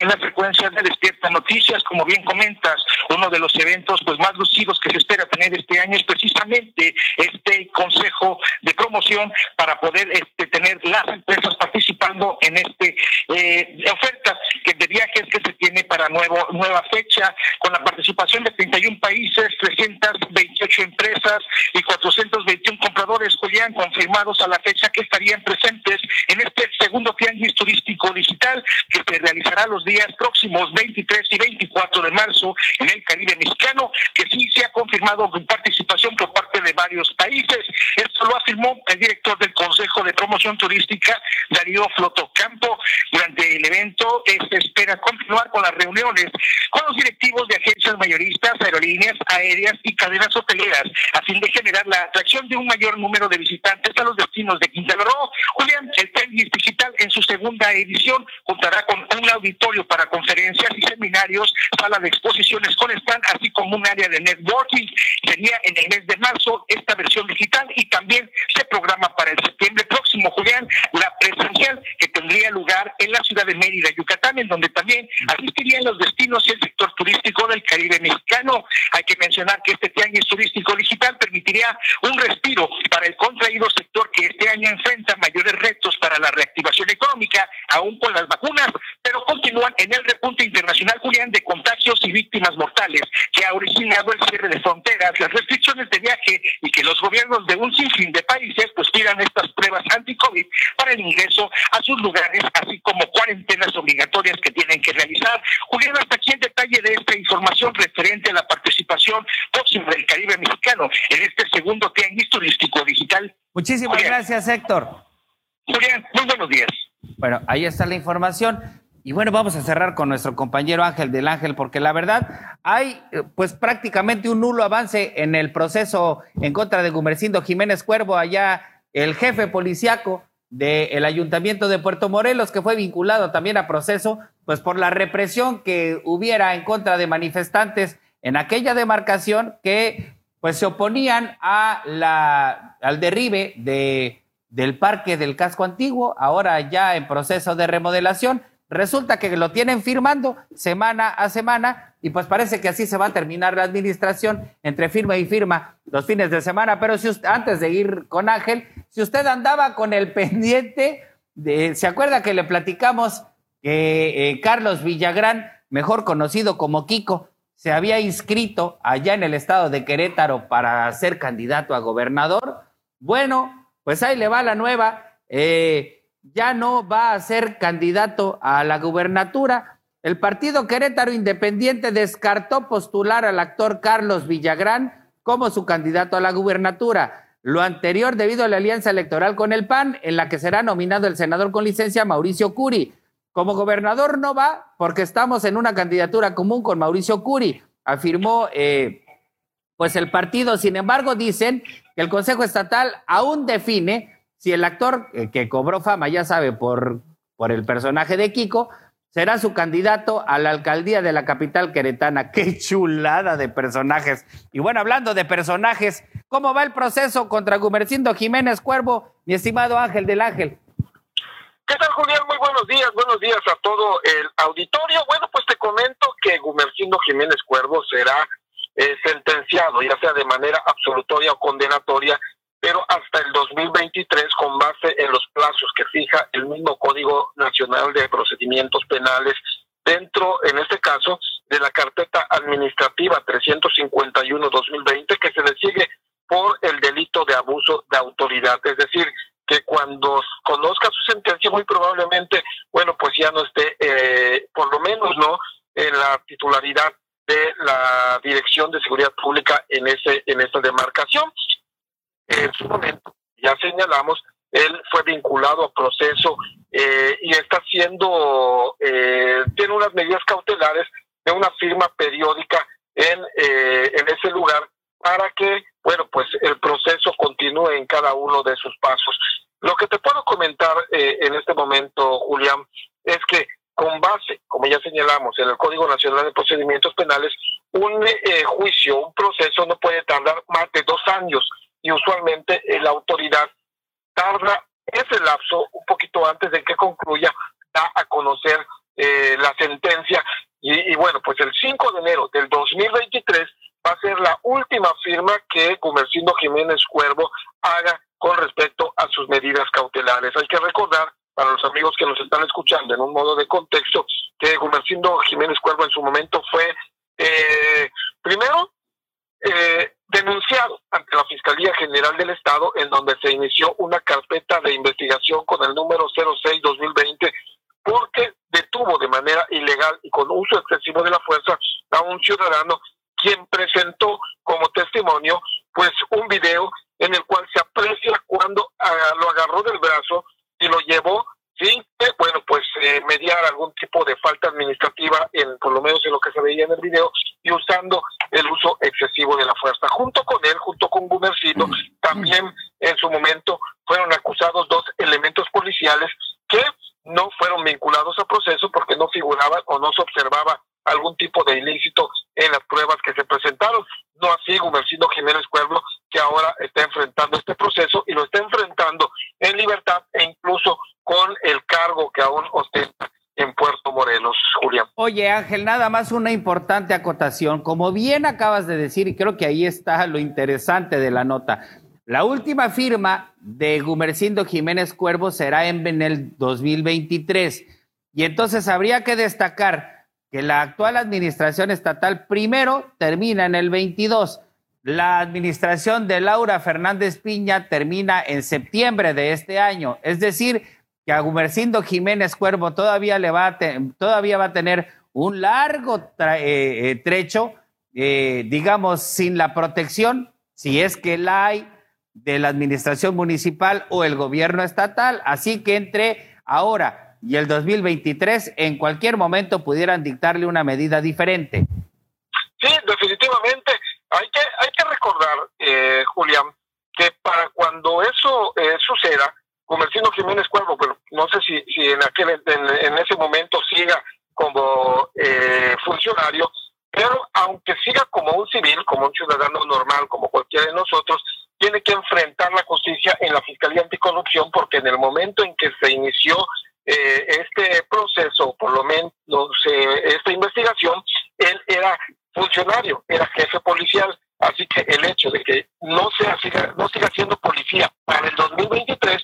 Speaker 6: En la frecuencia de Despierta Noticias, como bien comentas, uno de los eventos pues más lucidos que se espera tener este año es precisamente este consejo de promoción para poder este, tener las empresas participando en este eh, oferta que de viajes que se tiene para nuevo nueva fecha con la participación de 31 países, 328 empresas y 421 compradores Julián confirmados a la fecha que estarían presentes en este segundo tianguis turístico digital que se realizará los días próximos 23 y 24 de marzo en el Caribe mexicano, que sí se ha confirmado con participación por parte de varios países. Esto lo afirmó el director del Consejo de Promoción Turística, Darío Flotocampo. Durante el evento se espera continuar con las reuniones con los directivos de agencias mayoristas, aerolíneas aéreas y cadenas hoteleras, a fin de generar la atracción de un mayor número de visitantes a los destinos de Quintana Roo. Julián, el Tenis Digital en su segunda edición contará con un auditorio para conferencias y seminarios, sala de exposiciones con stand, así como un área de networking. Sería en el mes de marzo esta versión digital y también se programa para el septiembre próximo, Julián, la presencial que tendría lugar en la ciudad de Mérida, Yucatán, en donde también asistirían los destinos y el sector turístico del Caribe mexicano. Hay que mencionar que este tianguis turístico digital permitiría un respiro para el contraído sector que este año enfrenta mayores retos para la reactivación económica, aún con las vacunas, pero continúan en el repunte internacional, Julián, de contagios y víctimas mortales que ha originado el cierre de fronteras, las restricciones de viaje y que los gobiernos de un sinfín de países pues pidan estas pruebas anti-COVID para el ingreso a sus lugares, así como cuarentenas obligatorias que tienen que realizar. Julián, hasta aquí el detalle de esta información referente a la participación próxima del Caribe mexicano en este segundo tianguis turístico digital.
Speaker 1: Muchísimas gracias, Héctor.
Speaker 6: Julián, muy buenos días.
Speaker 1: Bueno, ahí está la información. Y bueno, vamos a cerrar con nuestro compañero Ángel del Ángel, porque la verdad hay eh, pues prácticamente un nulo avance en el proceso en contra de Gumercindo Jiménez Cuervo, allá el jefe policiaco del Ayuntamiento de Puerto Morelos, que fue vinculado también a proceso, pues por la represión que hubiera en contra de manifestantes en aquella demarcación que pues se oponían a la, al derribe de, del parque del casco antiguo, ahora ya en proceso de remodelación. Resulta que lo tienen firmando semana a semana y pues parece que así se va a terminar la administración entre firma y firma los fines de semana. Pero si usted, antes de ir con Ángel, si usted andaba con el pendiente, ¿se acuerda que le platicamos que eh, Carlos Villagrán, mejor conocido como Kiko, se había inscrito allá en el estado de Querétaro para ser candidato a gobernador? Bueno, pues ahí le va la nueva. Eh, ya no va a ser candidato a la gubernatura. El partido Querétaro Independiente descartó postular al actor Carlos Villagrán como su candidato a la gubernatura. Lo anterior debido a la alianza electoral con el PAN, en la que será nominado el senador con licencia Mauricio Curi. Como gobernador no va porque estamos en una candidatura común con Mauricio Curi, afirmó eh, pues el partido. Sin embargo, dicen que el Consejo Estatal aún define si el actor que cobró fama, ya sabe, por, por el personaje de Kiko, será su candidato a la alcaldía de la capital queretana. Qué chulada de personajes. Y bueno, hablando de personajes, ¿cómo va el proceso contra Gumercindo Jiménez Cuervo, mi estimado Ángel del Ángel?
Speaker 7: ¿Qué tal, Julián? Muy buenos días, buenos días a todo el auditorio. Bueno, pues te comento que Gumercindo Jiménez Cuervo será eh, sentenciado, ya sea de manera absolutoria o condenatoria, pero hasta el 2023 con base en los plazos que fija el mismo Código Nacional de Procedimientos Penales dentro, en este caso, de la carpeta administrativa 351-2020 que se le sigue por el delito de abuso de autoridad. Es decir, que cuando conozca su sentencia muy probablemente, bueno, pues ya no esté, eh, por lo menos, ¿no?, en la titularidad de la Dirección de Seguridad Pública en ese en esta demarcación en su momento, ya señalamos, él fue vinculado a proceso eh, y está haciendo, eh, tiene unas medidas cautelares de una firma periódica en, eh, en ese lugar para que, bueno, pues el proceso continúe en cada uno de sus pasos. Lo que te puedo comentar en este momento, Julián, es que con base, como ya señalamos, en el Código Nacional de Procedimientos Penales, un juicio, un proceso no puede tardar más de dos años y usualmente eh, la autoridad tarda ese lapso un poquito antes de que concluya, da a conocer eh, la sentencia y, bueno, pues el 5 de enero del 2023 va a ser la última firma que Comercindo Jiménez Cuervo haga con respecto a sus medidas cautelares. Hay que recordar para los amigos que nos están escuchando en un modo de contexto que Comercindo Jiménez Cuervo en su momento fue eh, primero eh, denunciado ante la Fiscalía General del Estado, en donde se inició una carpeta de investigación con el número 06-2020, porque detuvo de manera ilegal y con uso excesivo de la fuerza a un ciudadano quien presentó como testimonio pues un video en el cual se aprecia cuando lo agarró del brazo y lo llevó sin bueno, pues eh, mediar algún tipo de falta administrativa, en, por lo menos en lo que se veía en el video, y usando el uso excesivo de la fuerza. Junto con él, junto con Gumercino, también en su momento fueron acusados dos elementos policiales que no fueron vinculados a proceso porque no figuraban o no se observaba algún tipo de ilícito en las pruebas que se presentaron. No así Gumercino Jiménez Pueblo, que ahora está enfrentando este proceso y lo está enfrentando en libertad e incluso con el cargo que aún ostenta en Puerto Morelos, Julián.
Speaker 1: Ángel, nada más una importante acotación. Como bien acabas de decir, y creo que ahí está lo interesante de la nota, la última firma de Gumercindo Jiménez Cuervo será en el 2023. Y entonces habría que destacar que la actual administración estatal primero termina en el 22. La administración de Laura Fernández Piña termina en septiembre de este año. Es decir, que a Gumercindo Jiménez Cuervo todavía, le va, a todavía va a tener un largo eh, eh, trecho, eh, digamos, sin la protección, si es que la hay, de la administración municipal o el gobierno estatal. Así que entre ahora y el 2023, en cualquier momento pudieran dictarle una medida diferente.
Speaker 7: Sí, definitivamente. Hay que, hay que recordar, Julián, que para cuando eso suceda, Comercino Jiménez Cuervo, pero no sé si, si en aquel en, ese momento siga como eh, funcionario, pero aunque siga como un civil, como un ciudadano normal, como cualquiera de nosotros, tiene que enfrentar la justicia en la Fiscalía Anticorrupción, porque en el momento en que se inició eh, este proceso, por lo menos eh, esta investigación, él era funcionario, era jefe policial. Así que el hecho de que no sea siga, no siga siendo policía para el 2023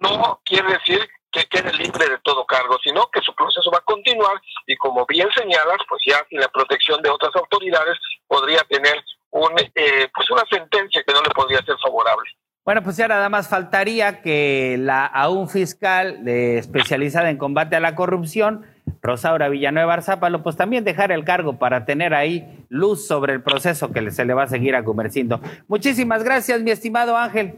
Speaker 7: no quiere decir que quede libre de todo cargo, sino que su proceso va a continuar y como bien señalas, pues ya sin la protección de otras autoridades podría tener un, eh, pues una sentencia que no le podría ser favorable.
Speaker 1: Bueno, pues ya nada más faltaría que la aún fiscal especializada en combate a la corrupción, Rosaura Villanueva Arzápalo, pues también dejar el cargo para tener ahí luz sobre el proceso que se le va a seguir a Comercindo. Muchísimas gracias, mi estimado Ángel.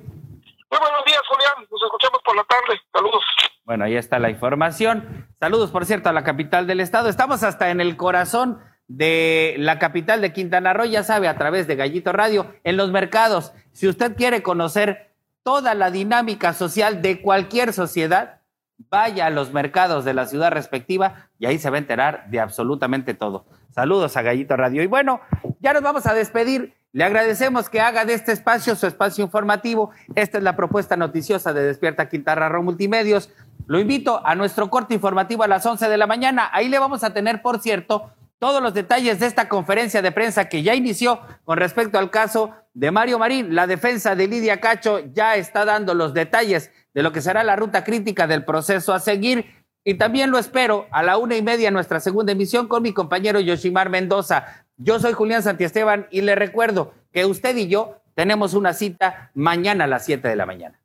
Speaker 7: Muy buenos días, Julián. Nos escuchamos por la tarde. Saludos.
Speaker 1: Bueno, ahí está la información. Saludos, por cierto, a la capital del estado. Estamos hasta en el corazón de la capital de Quintana Roo, ya sabe, a través de Gallito Radio, en los mercados. Si usted quiere conocer toda la dinámica social de cualquier sociedad, vaya a los mercados de la ciudad respectiva y ahí se va a enterar de absolutamente todo. Saludos a Gallito Radio. Y bueno, ya nos vamos a despedir. Le agradecemos que haga de este espacio su espacio informativo. Esta es la propuesta noticiosa de Despierta Quintarra Ro Multimedios. Lo invito a nuestro corte informativo a las 11 de la mañana. Ahí le vamos a tener, por cierto, todos los detalles de esta conferencia de prensa que ya inició con respecto al caso de Mario Marín. La defensa de Lidia Cacho ya está dando los detalles de lo que será la ruta crítica del proceso a seguir. Y también lo espero a la una y media nuestra segunda emisión con mi compañero Yoshimar Mendoza. Yo soy Julián Santiesteban y le recuerdo que usted y yo tenemos una cita mañana a las 7 de la mañana.